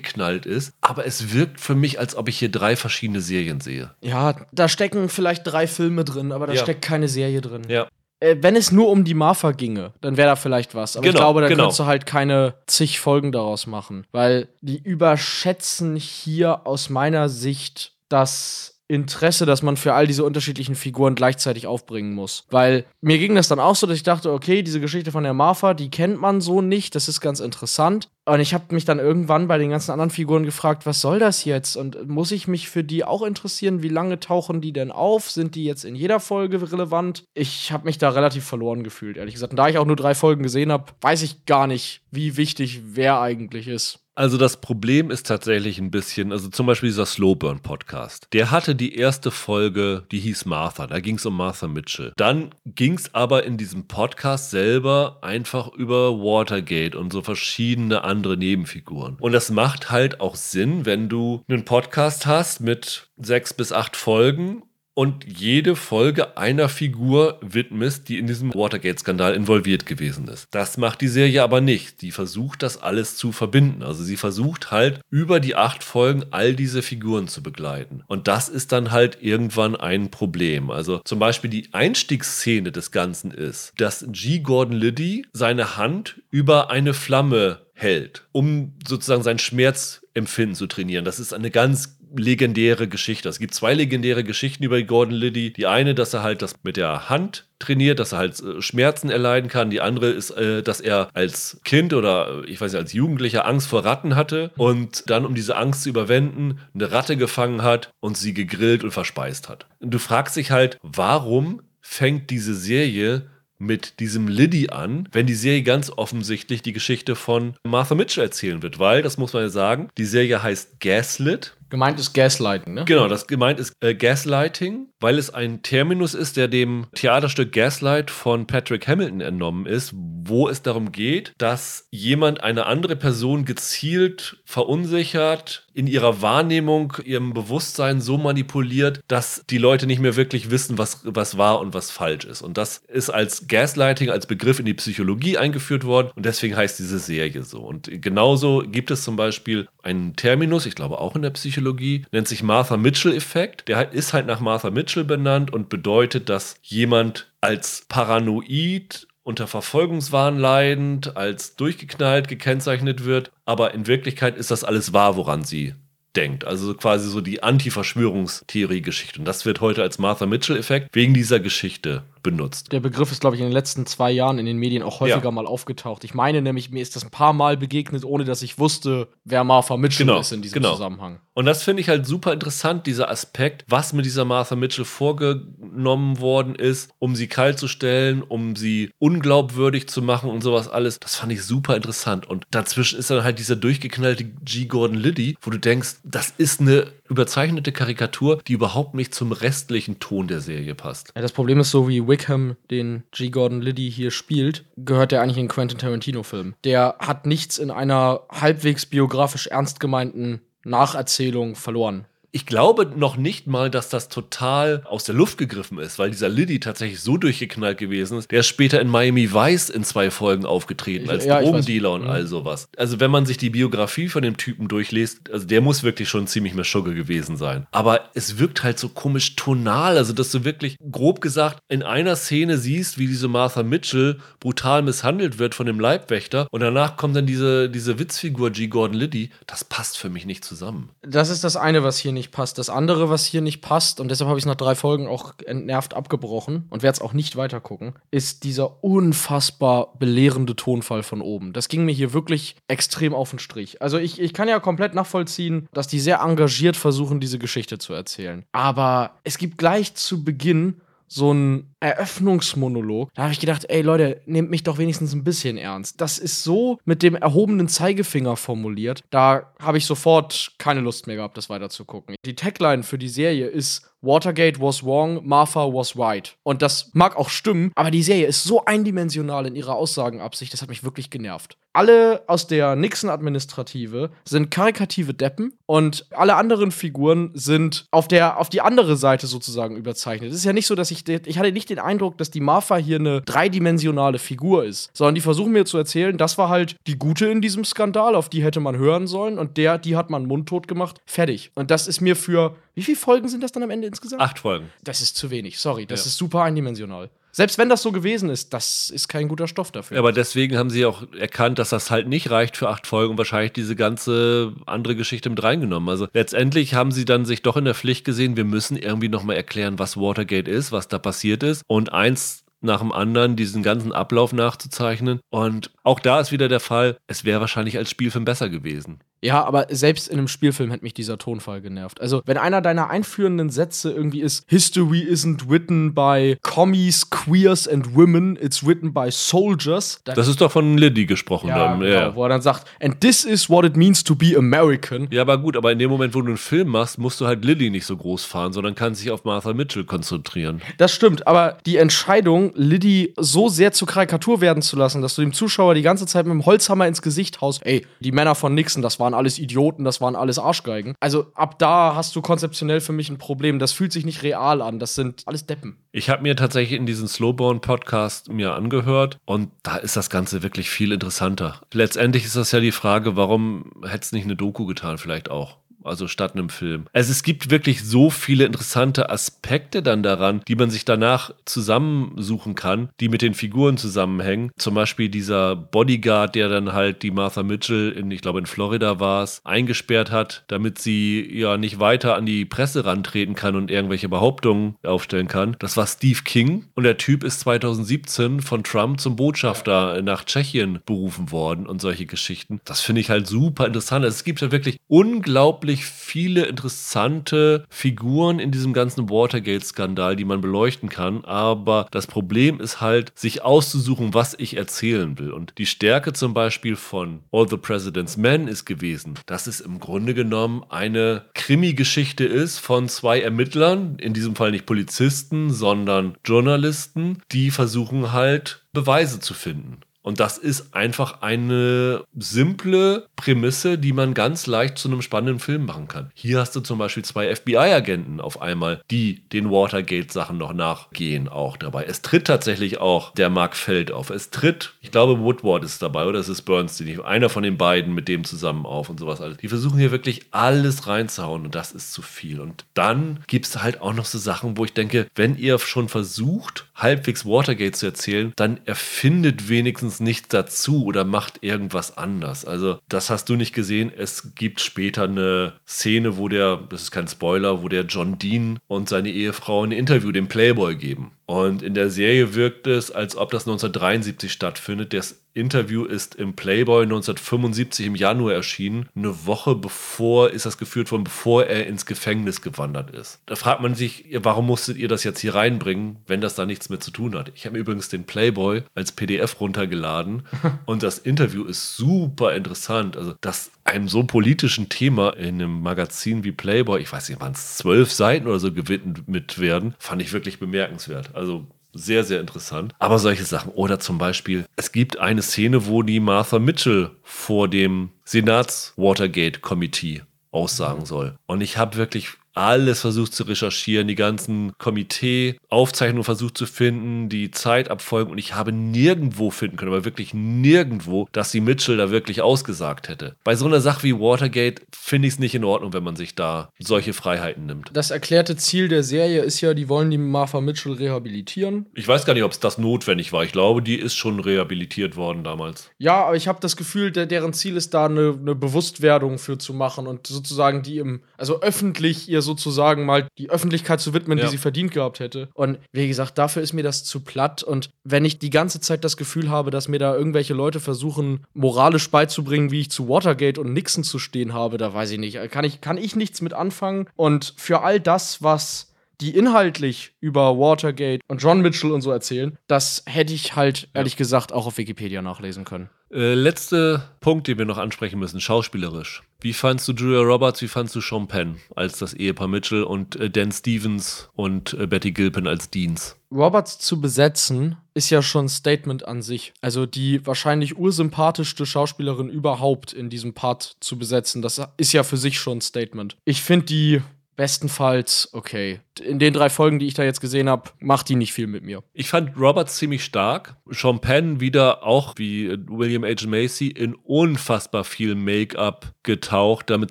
durchgeknallt ist. Aber es wirkt für mich, als ob ich hier drei verschiedene Serien sehe. Ja, da stecken vielleicht drei Filme drin, aber da ja. steckt keine Serie drin. Ja. Äh, wenn es nur um die Martha ginge, dann wäre da vielleicht was. Aber genau, ich glaube, da genau. könntest du halt keine zig Folgen daraus machen. Weil die überschätzen hier aus meiner Sicht das Interesse, das man für all diese unterschiedlichen Figuren gleichzeitig aufbringen muss. Weil mir ging das dann auch so, dass ich dachte, okay, diese Geschichte von der Martha, die kennt man so nicht, das ist ganz interessant. Und ich habe mich dann irgendwann bei den ganzen anderen Figuren gefragt, was soll das jetzt? Und muss ich mich für die auch interessieren? Wie lange tauchen die denn auf? Sind die jetzt in jeder Folge relevant? Ich habe mich da relativ verloren gefühlt, ehrlich gesagt. Und da ich auch nur drei Folgen gesehen habe, weiß ich gar nicht, wie wichtig wer eigentlich ist. Also das Problem ist tatsächlich ein bisschen, also zum Beispiel dieser Slowburn Podcast. Der hatte die erste Folge, die hieß Martha. Da ging es um Martha Mitchell. Dann ging es aber in diesem Podcast selber einfach über Watergate und so verschiedene andere Nebenfiguren. Und das macht halt auch Sinn, wenn du einen Podcast hast mit sechs bis acht Folgen und jede Folge einer Figur widmest, die in diesem Watergate-Skandal involviert gewesen ist. Das macht die Serie aber nicht. Die versucht, das alles zu verbinden. Also sie versucht halt über die acht Folgen all diese Figuren zu begleiten. Und das ist dann halt irgendwann ein Problem. Also zum Beispiel die Einstiegsszene des Ganzen ist, dass G. Gordon Liddy seine Hand über eine Flamme hält, um sozusagen sein Schmerzempfinden zu trainieren. Das ist eine ganz legendäre Geschichte. Es gibt zwei legendäre Geschichten über Gordon Liddy. Die eine, dass er halt das mit der Hand trainiert, dass er halt äh, Schmerzen erleiden kann. Die andere ist, äh, dass er als Kind oder ich weiß nicht, als Jugendlicher Angst vor Ratten hatte und dann, um diese Angst zu überwinden, eine Ratte gefangen hat und sie gegrillt und verspeist hat. Und du fragst dich halt, warum fängt diese Serie mit diesem Liddy an, wenn die Serie ganz offensichtlich die Geschichte von Martha Mitchell erzählen wird, weil, das muss man ja sagen, die Serie heißt Gaslit Gemeint ist Gaslighting, ne? Genau, das gemeint ist äh, Gaslighting, weil es ein Terminus ist, der dem Theaterstück Gaslight von Patrick Hamilton entnommen ist, wo es darum geht, dass jemand eine andere Person gezielt verunsichert, in ihrer Wahrnehmung, ihrem Bewusstsein so manipuliert, dass die Leute nicht mehr wirklich wissen, was, was wahr und was falsch ist. Und das ist als Gaslighting, als Begriff in die Psychologie eingeführt worden und deswegen heißt diese Serie so. Und genauso gibt es zum Beispiel einen Terminus, ich glaube auch in der Psychologie, nennt sich Martha Mitchell-Effekt. Der ist halt nach Martha Mitchell benannt und bedeutet, dass jemand als paranoid unter Verfolgungswahn leidend, als durchgeknallt gekennzeichnet wird, aber in Wirklichkeit ist das alles wahr, woran sie denkt. Also quasi so die Anti-Verschwörungstheorie-Geschichte. Und das wird heute als Martha Mitchell-Effekt wegen dieser Geschichte benutzt. Der Begriff ist, glaube ich, in den letzten zwei Jahren in den Medien auch häufiger ja. mal aufgetaucht. Ich meine nämlich, mir ist das ein paar Mal begegnet, ohne dass ich wusste, wer Martha Mitchell genau, ist in diesem genau. Zusammenhang. Und das finde ich halt super interessant, dieser Aspekt, was mit dieser Martha Mitchell vorgenommen worden ist, um sie kalt zu stellen, um sie unglaubwürdig zu machen und sowas alles. Das fand ich super interessant. Und dazwischen ist dann halt dieser durchgeknallte G. Gordon Liddy, wo du denkst, das ist eine überzeichnete Karikatur, die überhaupt nicht zum restlichen Ton der Serie passt. Ja, das Problem ist so, wie Wickham den G. Gordon Liddy hier spielt, gehört der eigentlich in Quentin Tarantino-Film. Der hat nichts in einer halbwegs biografisch ernst gemeinten Nacherzählung verloren ich glaube noch nicht mal, dass das total aus der Luft gegriffen ist, weil dieser Liddy tatsächlich so durchgeknallt gewesen ist. Der ist später in Miami Vice in zwei Folgen aufgetreten als ja, Drogendealer und mhm. all sowas. Also wenn man sich die Biografie von dem Typen durchliest, also der muss wirklich schon ziemlich Meschugge gewesen sein. Aber es wirkt halt so komisch tonal, also dass du wirklich grob gesagt in einer Szene siehst, wie diese Martha Mitchell brutal misshandelt wird von dem Leibwächter und danach kommt dann diese, diese Witzfigur G. Gordon Liddy. Das passt für mich nicht zusammen. Das ist das eine, was hier nicht nicht passt. Das andere, was hier nicht passt, und deshalb habe ich es nach drei Folgen auch entnervt abgebrochen und werde es auch nicht weiter gucken, ist dieser unfassbar belehrende Tonfall von oben. Das ging mir hier wirklich extrem auf den Strich. Also ich, ich kann ja komplett nachvollziehen, dass die sehr engagiert versuchen, diese Geschichte zu erzählen. Aber es gibt gleich zu Beginn so ein Eröffnungsmonolog. Da habe ich gedacht, ey Leute, nehmt mich doch wenigstens ein bisschen ernst. Das ist so mit dem erhobenen Zeigefinger formuliert. Da habe ich sofort keine Lust mehr gehabt, das weiter zu gucken. Die Tagline für die Serie ist Watergate was wrong, Martha was right. Und das mag auch stimmen, aber die Serie ist so eindimensional in ihrer Aussagenabsicht, das hat mich wirklich genervt. Alle aus der Nixon-Administrative sind karikative Deppen und alle anderen Figuren sind auf, der, auf die andere Seite sozusagen überzeichnet. Es ist ja nicht so, dass ich, ich hatte nicht den Eindruck, dass die Martha hier eine dreidimensionale Figur ist, sondern die versuchen mir zu erzählen, das war halt die Gute in diesem Skandal, auf die hätte man hören sollen und der, die hat man mundtot gemacht. Fertig. Und das ist mir für, wie viele Folgen sind das dann am Ende insgesamt? Acht Folgen. Das ist zu wenig, sorry. Das ja. ist super eindimensional. Selbst wenn das so gewesen ist, das ist kein guter Stoff dafür. Ja, aber deswegen haben sie auch erkannt, dass das halt nicht reicht für acht Folgen und wahrscheinlich diese ganze andere Geschichte mit reingenommen. Also letztendlich haben sie dann sich doch in der Pflicht gesehen, wir müssen irgendwie nochmal erklären, was Watergate ist, was da passiert ist. Und eins nach dem anderen diesen ganzen Ablauf nachzuzeichnen. Und auch da ist wieder der Fall, es wäre wahrscheinlich als Spielfilm besser gewesen. Ja, aber selbst in einem Spielfilm hätte mich dieser Tonfall genervt. Also, wenn einer deiner einführenden Sätze irgendwie ist, History isn't written by commies, queers and women, it's written by soldiers. Das ist doch von Liddy gesprochen ja, dann. Genau, ja. Wo er dann sagt, and this is what it means to be American. Ja, aber gut, aber in dem Moment, wo du einen Film machst, musst du halt Liddy nicht so groß fahren, sondern kannst dich auf Martha Mitchell konzentrieren. Das stimmt, aber die Entscheidung, Liddy so sehr zur Karikatur werden zu lassen, dass du dem Zuschauer die ganze Zeit mit dem Holzhammer ins Gesicht haust, ey, die Männer von Nixon, das waren waren alles Idioten, das waren alles Arschgeigen. Also ab da hast du konzeptionell für mich ein Problem. Das fühlt sich nicht real an. Das sind alles Deppen. Ich habe mir tatsächlich in diesen Slowborn-Podcast mir angehört und da ist das Ganze wirklich viel interessanter. Letztendlich ist das ja die Frage, warum hätte es nicht eine Doku getan, vielleicht auch also statt einem Film. Also es gibt wirklich so viele interessante Aspekte dann daran, die man sich danach zusammensuchen kann, die mit den Figuren zusammenhängen. Zum Beispiel dieser Bodyguard, der dann halt die Martha Mitchell in, ich glaube in Florida war es, eingesperrt hat, damit sie ja nicht weiter an die Presse rantreten kann und irgendwelche Behauptungen aufstellen kann. Das war Steve King und der Typ ist 2017 von Trump zum Botschafter nach Tschechien berufen worden und solche Geschichten. Das finde ich halt super interessant. Also es gibt ja wirklich unglaublich viele interessante Figuren in diesem ganzen Watergate-Skandal, die man beleuchten kann. Aber das Problem ist halt, sich auszusuchen, was ich erzählen will. Und die Stärke zum Beispiel von All the President's Men ist gewesen, dass es im Grunde genommen eine Krimi-Geschichte ist von zwei Ermittlern, in diesem Fall nicht Polizisten, sondern Journalisten, die versuchen halt Beweise zu finden. Und das ist einfach eine simple Prämisse, die man ganz leicht zu einem spannenden Film machen kann. Hier hast du zum Beispiel zwei FBI-Agenten auf einmal, die den Watergate-Sachen noch nachgehen auch dabei. Es tritt tatsächlich auch der Mark Feld auf. Es tritt, ich glaube, Woodward ist dabei oder es ist Bernstein, einer von den beiden mit dem zusammen auf und sowas alles. Die versuchen hier wirklich alles reinzuhauen und das ist zu viel. Und dann gibt es halt auch noch so Sachen, wo ich denke, wenn ihr schon versucht, halbwegs Watergate zu erzählen, dann erfindet wenigstens nichts dazu oder macht irgendwas anders. Also, das hast du nicht gesehen. Es gibt später eine Szene, wo der, das ist kein Spoiler, wo der John Dean und seine Ehefrau ein Interview dem Playboy geben. Und in der Serie wirkt es, als ob das 1973 stattfindet. Das Interview ist im Playboy 1975 im Januar erschienen. Eine Woche bevor ist das geführt worden, bevor er ins Gefängnis gewandert ist. Da fragt man sich, warum musstet ihr das jetzt hier reinbringen, wenn das da nichts mit zu tun hat? Ich habe mir übrigens den Playboy als PDF runtergeladen und das Interview ist super interessant. Also, dass einem so politischen Thema in einem Magazin wie Playboy, ich weiß nicht, waren es zwölf Seiten oder so gewidmet werden, fand ich wirklich bemerkenswert. Also sehr, sehr interessant. Aber solche Sachen. Oder zum Beispiel, es gibt eine Szene, wo die Martha Mitchell vor dem Senats-Watergate-Committee aussagen soll. Und ich habe wirklich alles versucht zu recherchieren, die ganzen Komitee-Aufzeichnungen versucht zu finden, die Zeitabfolgen und ich habe nirgendwo finden können, aber wirklich nirgendwo, dass die Mitchell da wirklich ausgesagt hätte. Bei so einer Sache wie Watergate finde ich es nicht in Ordnung, wenn man sich da solche Freiheiten nimmt. Das erklärte Ziel der Serie ist ja, die wollen die Martha Mitchell rehabilitieren. Ich weiß gar nicht, ob es das notwendig war. Ich glaube, die ist schon rehabilitiert worden damals. Ja, aber ich habe das Gefühl, der, deren Ziel ist da eine, eine Bewusstwerdung für zu machen und sozusagen die im, also öffentlich ihr sozusagen mal die Öffentlichkeit zu widmen, ja. die sie verdient gehabt hätte. Und wie gesagt, dafür ist mir das zu platt. Und wenn ich die ganze Zeit das Gefühl habe, dass mir da irgendwelche Leute versuchen, moralisch beizubringen, wie ich zu Watergate und Nixon zu stehen habe, da weiß ich nicht. Kann ich, kann ich nichts mit anfangen. Und für all das, was die inhaltlich über Watergate und John Mitchell und so erzählen, das hätte ich halt ehrlich gesagt auch auf Wikipedia nachlesen können. Äh, letzte Punkt, den wir noch ansprechen müssen, schauspielerisch. Wie fandst du Julia Roberts, wie fandst du Sean Penn als das Ehepaar Mitchell und äh, Dan Stevens und äh, Betty Gilpin als Deans? Roberts zu besetzen ist ja schon ein Statement an sich. Also die wahrscheinlich ursympathischste Schauspielerin überhaupt in diesem Part zu besetzen, das ist ja für sich schon ein Statement. Ich finde die bestenfalls okay. In den drei Folgen, die ich da jetzt gesehen habe, macht die nicht viel mit mir. Ich fand Roberts ziemlich stark. Sean Penn wieder auch wie William H. Macy in unfassbar viel Make-up getaucht, damit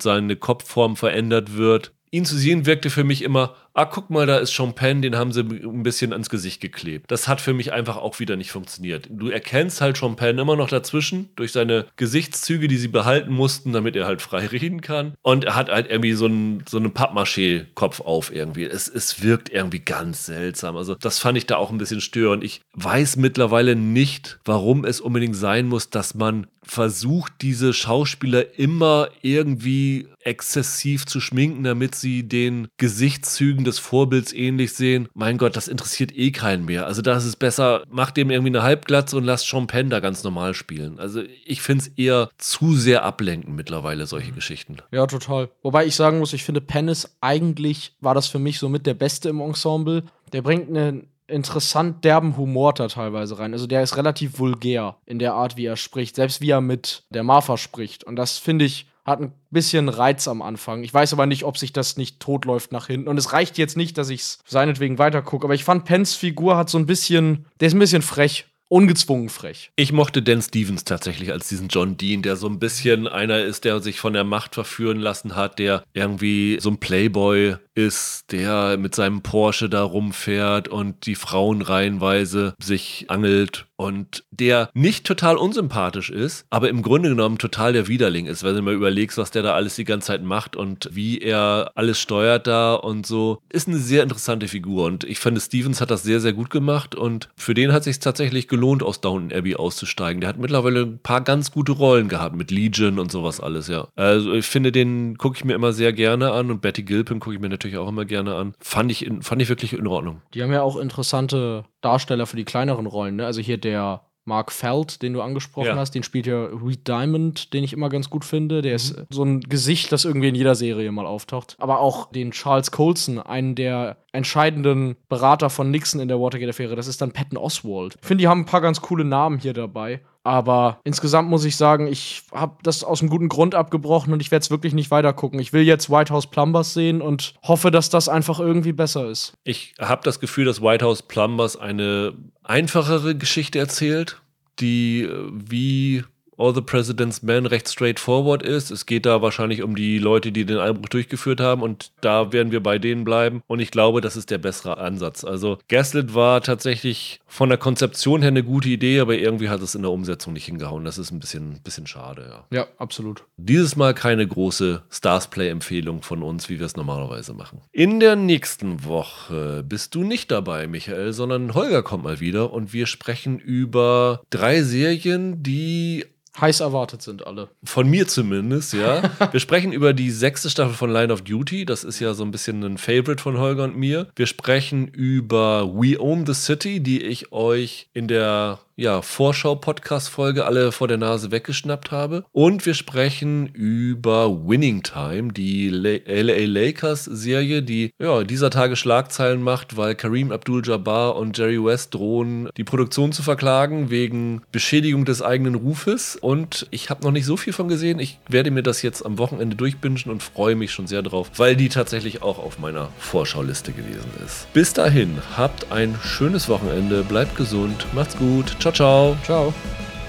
seine Kopfform verändert wird. Ihn zu sehen wirkte für mich immer, ah, guck mal, da ist Penn, den haben sie ein bisschen ans Gesicht geklebt. Das hat für mich einfach auch wieder nicht funktioniert. Du erkennst halt Penn immer noch dazwischen durch seine Gesichtszüge, die sie behalten mussten, damit er halt frei reden kann. Und er hat halt irgendwie so einen, so einen Pappmaché-Kopf auf irgendwie. Es, es wirkt irgendwie ganz seltsam. Also das fand ich da auch ein bisschen störend. Ich weiß mittlerweile nicht, warum es unbedingt sein muss, dass man versucht, diese Schauspieler immer irgendwie exzessiv zu schminken, damit sie den Gesichtszügen des Vorbilds ähnlich sehen. Mein Gott, das interessiert eh keinen mehr. Also da ist es besser, macht dem irgendwie eine Halbglatze und lasst Penn da ganz normal spielen. Also ich finde es eher zu sehr ablenken mittlerweile, solche Geschichten. Ja, total. Wobei ich sagen muss, ich finde, Penn ist eigentlich, war das für mich somit der Beste im Ensemble. Der bringt einen interessant derben Humor da teilweise rein. Also der ist relativ vulgär in der Art, wie er spricht, selbst wie er mit der Martha spricht. Und das finde ich hat ein bisschen Reiz am Anfang. Ich weiß aber nicht, ob sich das nicht totläuft nach hinten. Und es reicht jetzt nicht, dass ich es seinetwegen weitergucke. Aber ich fand Pens Figur hat so ein bisschen, der ist ein bisschen frech. ungezwungen frech. Ich mochte Dan Stevens tatsächlich als diesen John Dean, der so ein bisschen einer ist, der sich von der Macht verführen lassen hat, der irgendwie so ein Playboy ist, der mit seinem Porsche da rumfährt und die Frauen reihenweise sich angelt und der nicht total unsympathisch ist, aber im Grunde genommen total der Widerling ist, wenn du mal überlegst, was der da alles die ganze Zeit macht und wie er alles steuert da und so. Ist eine sehr interessante Figur und ich finde, Stevens hat das sehr, sehr gut gemacht und für den hat es sich tatsächlich gelohnt, aus Downton Abbey auszusteigen. Der hat mittlerweile ein paar ganz gute Rollen gehabt mit Legion und sowas alles, ja. Also ich finde, den gucke ich mir immer sehr gerne an und Betty Gilpin gucke ich mir natürlich auch immer gerne an. Fand ich, in, fand ich wirklich in Ordnung. Die haben ja auch interessante Darsteller für die kleineren Rollen, ne? Also hier der Mark Feld, den du angesprochen Ja. hast, den spielt ja Reed Diamond, den ich immer ganz gut finde. Der Mhm. ist so ein Gesicht, das irgendwie in jeder Serie mal auftaucht. Aber auch den Charles Colson, einen der entscheidenden Berater von Nixon in der Watergate-Affäre, das ist dann Patton Oswald. Ich finde, die haben ein paar ganz coole Namen hier dabei. Aber insgesamt muss ich sagen, ich habe das aus einem guten Grund abgebrochen und ich werde es wirklich nicht weitergucken. Ich will jetzt White House Plumbers sehen und hoffe, dass das einfach irgendwie besser ist. Ich habe das Gefühl, dass White House Plumbers eine einfachere Geschichte erzählt, die äh, wie All the President's Men recht straightforward ist. Es geht da wahrscheinlich um die Leute, die den Einbruch durchgeführt haben und da werden wir bei denen bleiben. Und ich glaube, das ist der bessere Ansatz. Also Gaslit war tatsächlich von der Konzeption her eine gute Idee, aber irgendwie hat es in der Umsetzung nicht hingehauen. Das ist ein bisschen, bisschen schade, ja. Ja, absolut. Dieses Mal keine große Starsplay-Empfehlung von uns, wie wir es normalerweise machen. In der nächsten Woche bist du nicht dabei, Michael, sondern Holger kommt mal wieder und wir sprechen über drei Serien, die Heiß erwartet sind alle. von mir zumindest, ja. Wir sprechen über die sechste Staffel von Line of Duty. Das ist ja so ein bisschen ein Favorite von Holger und mir. Wir sprechen über We Own the City, die ich euch in der ja, Vorschau-Podcast-Folge alle vor der Nase weggeschnappt habe. Und wir sprechen über Winning Time, die La LA Lakers-Serie, die ja, dieser Tage Schlagzeilen macht, weil Kareem Abdul-Jabbar und Jerry West drohen, die Produktion zu verklagen wegen Beschädigung des eigenen Rufes. Und ich habe noch nicht so viel von gesehen. Ich werde mir das jetzt am Wochenende durchbingen und freue mich schon sehr drauf, weil die tatsächlich auch auf meiner Vorschauliste gewesen ist. Bis dahin, habt ein schönes Wochenende, bleibt gesund, macht's gut, ciao, ciao. Ciao.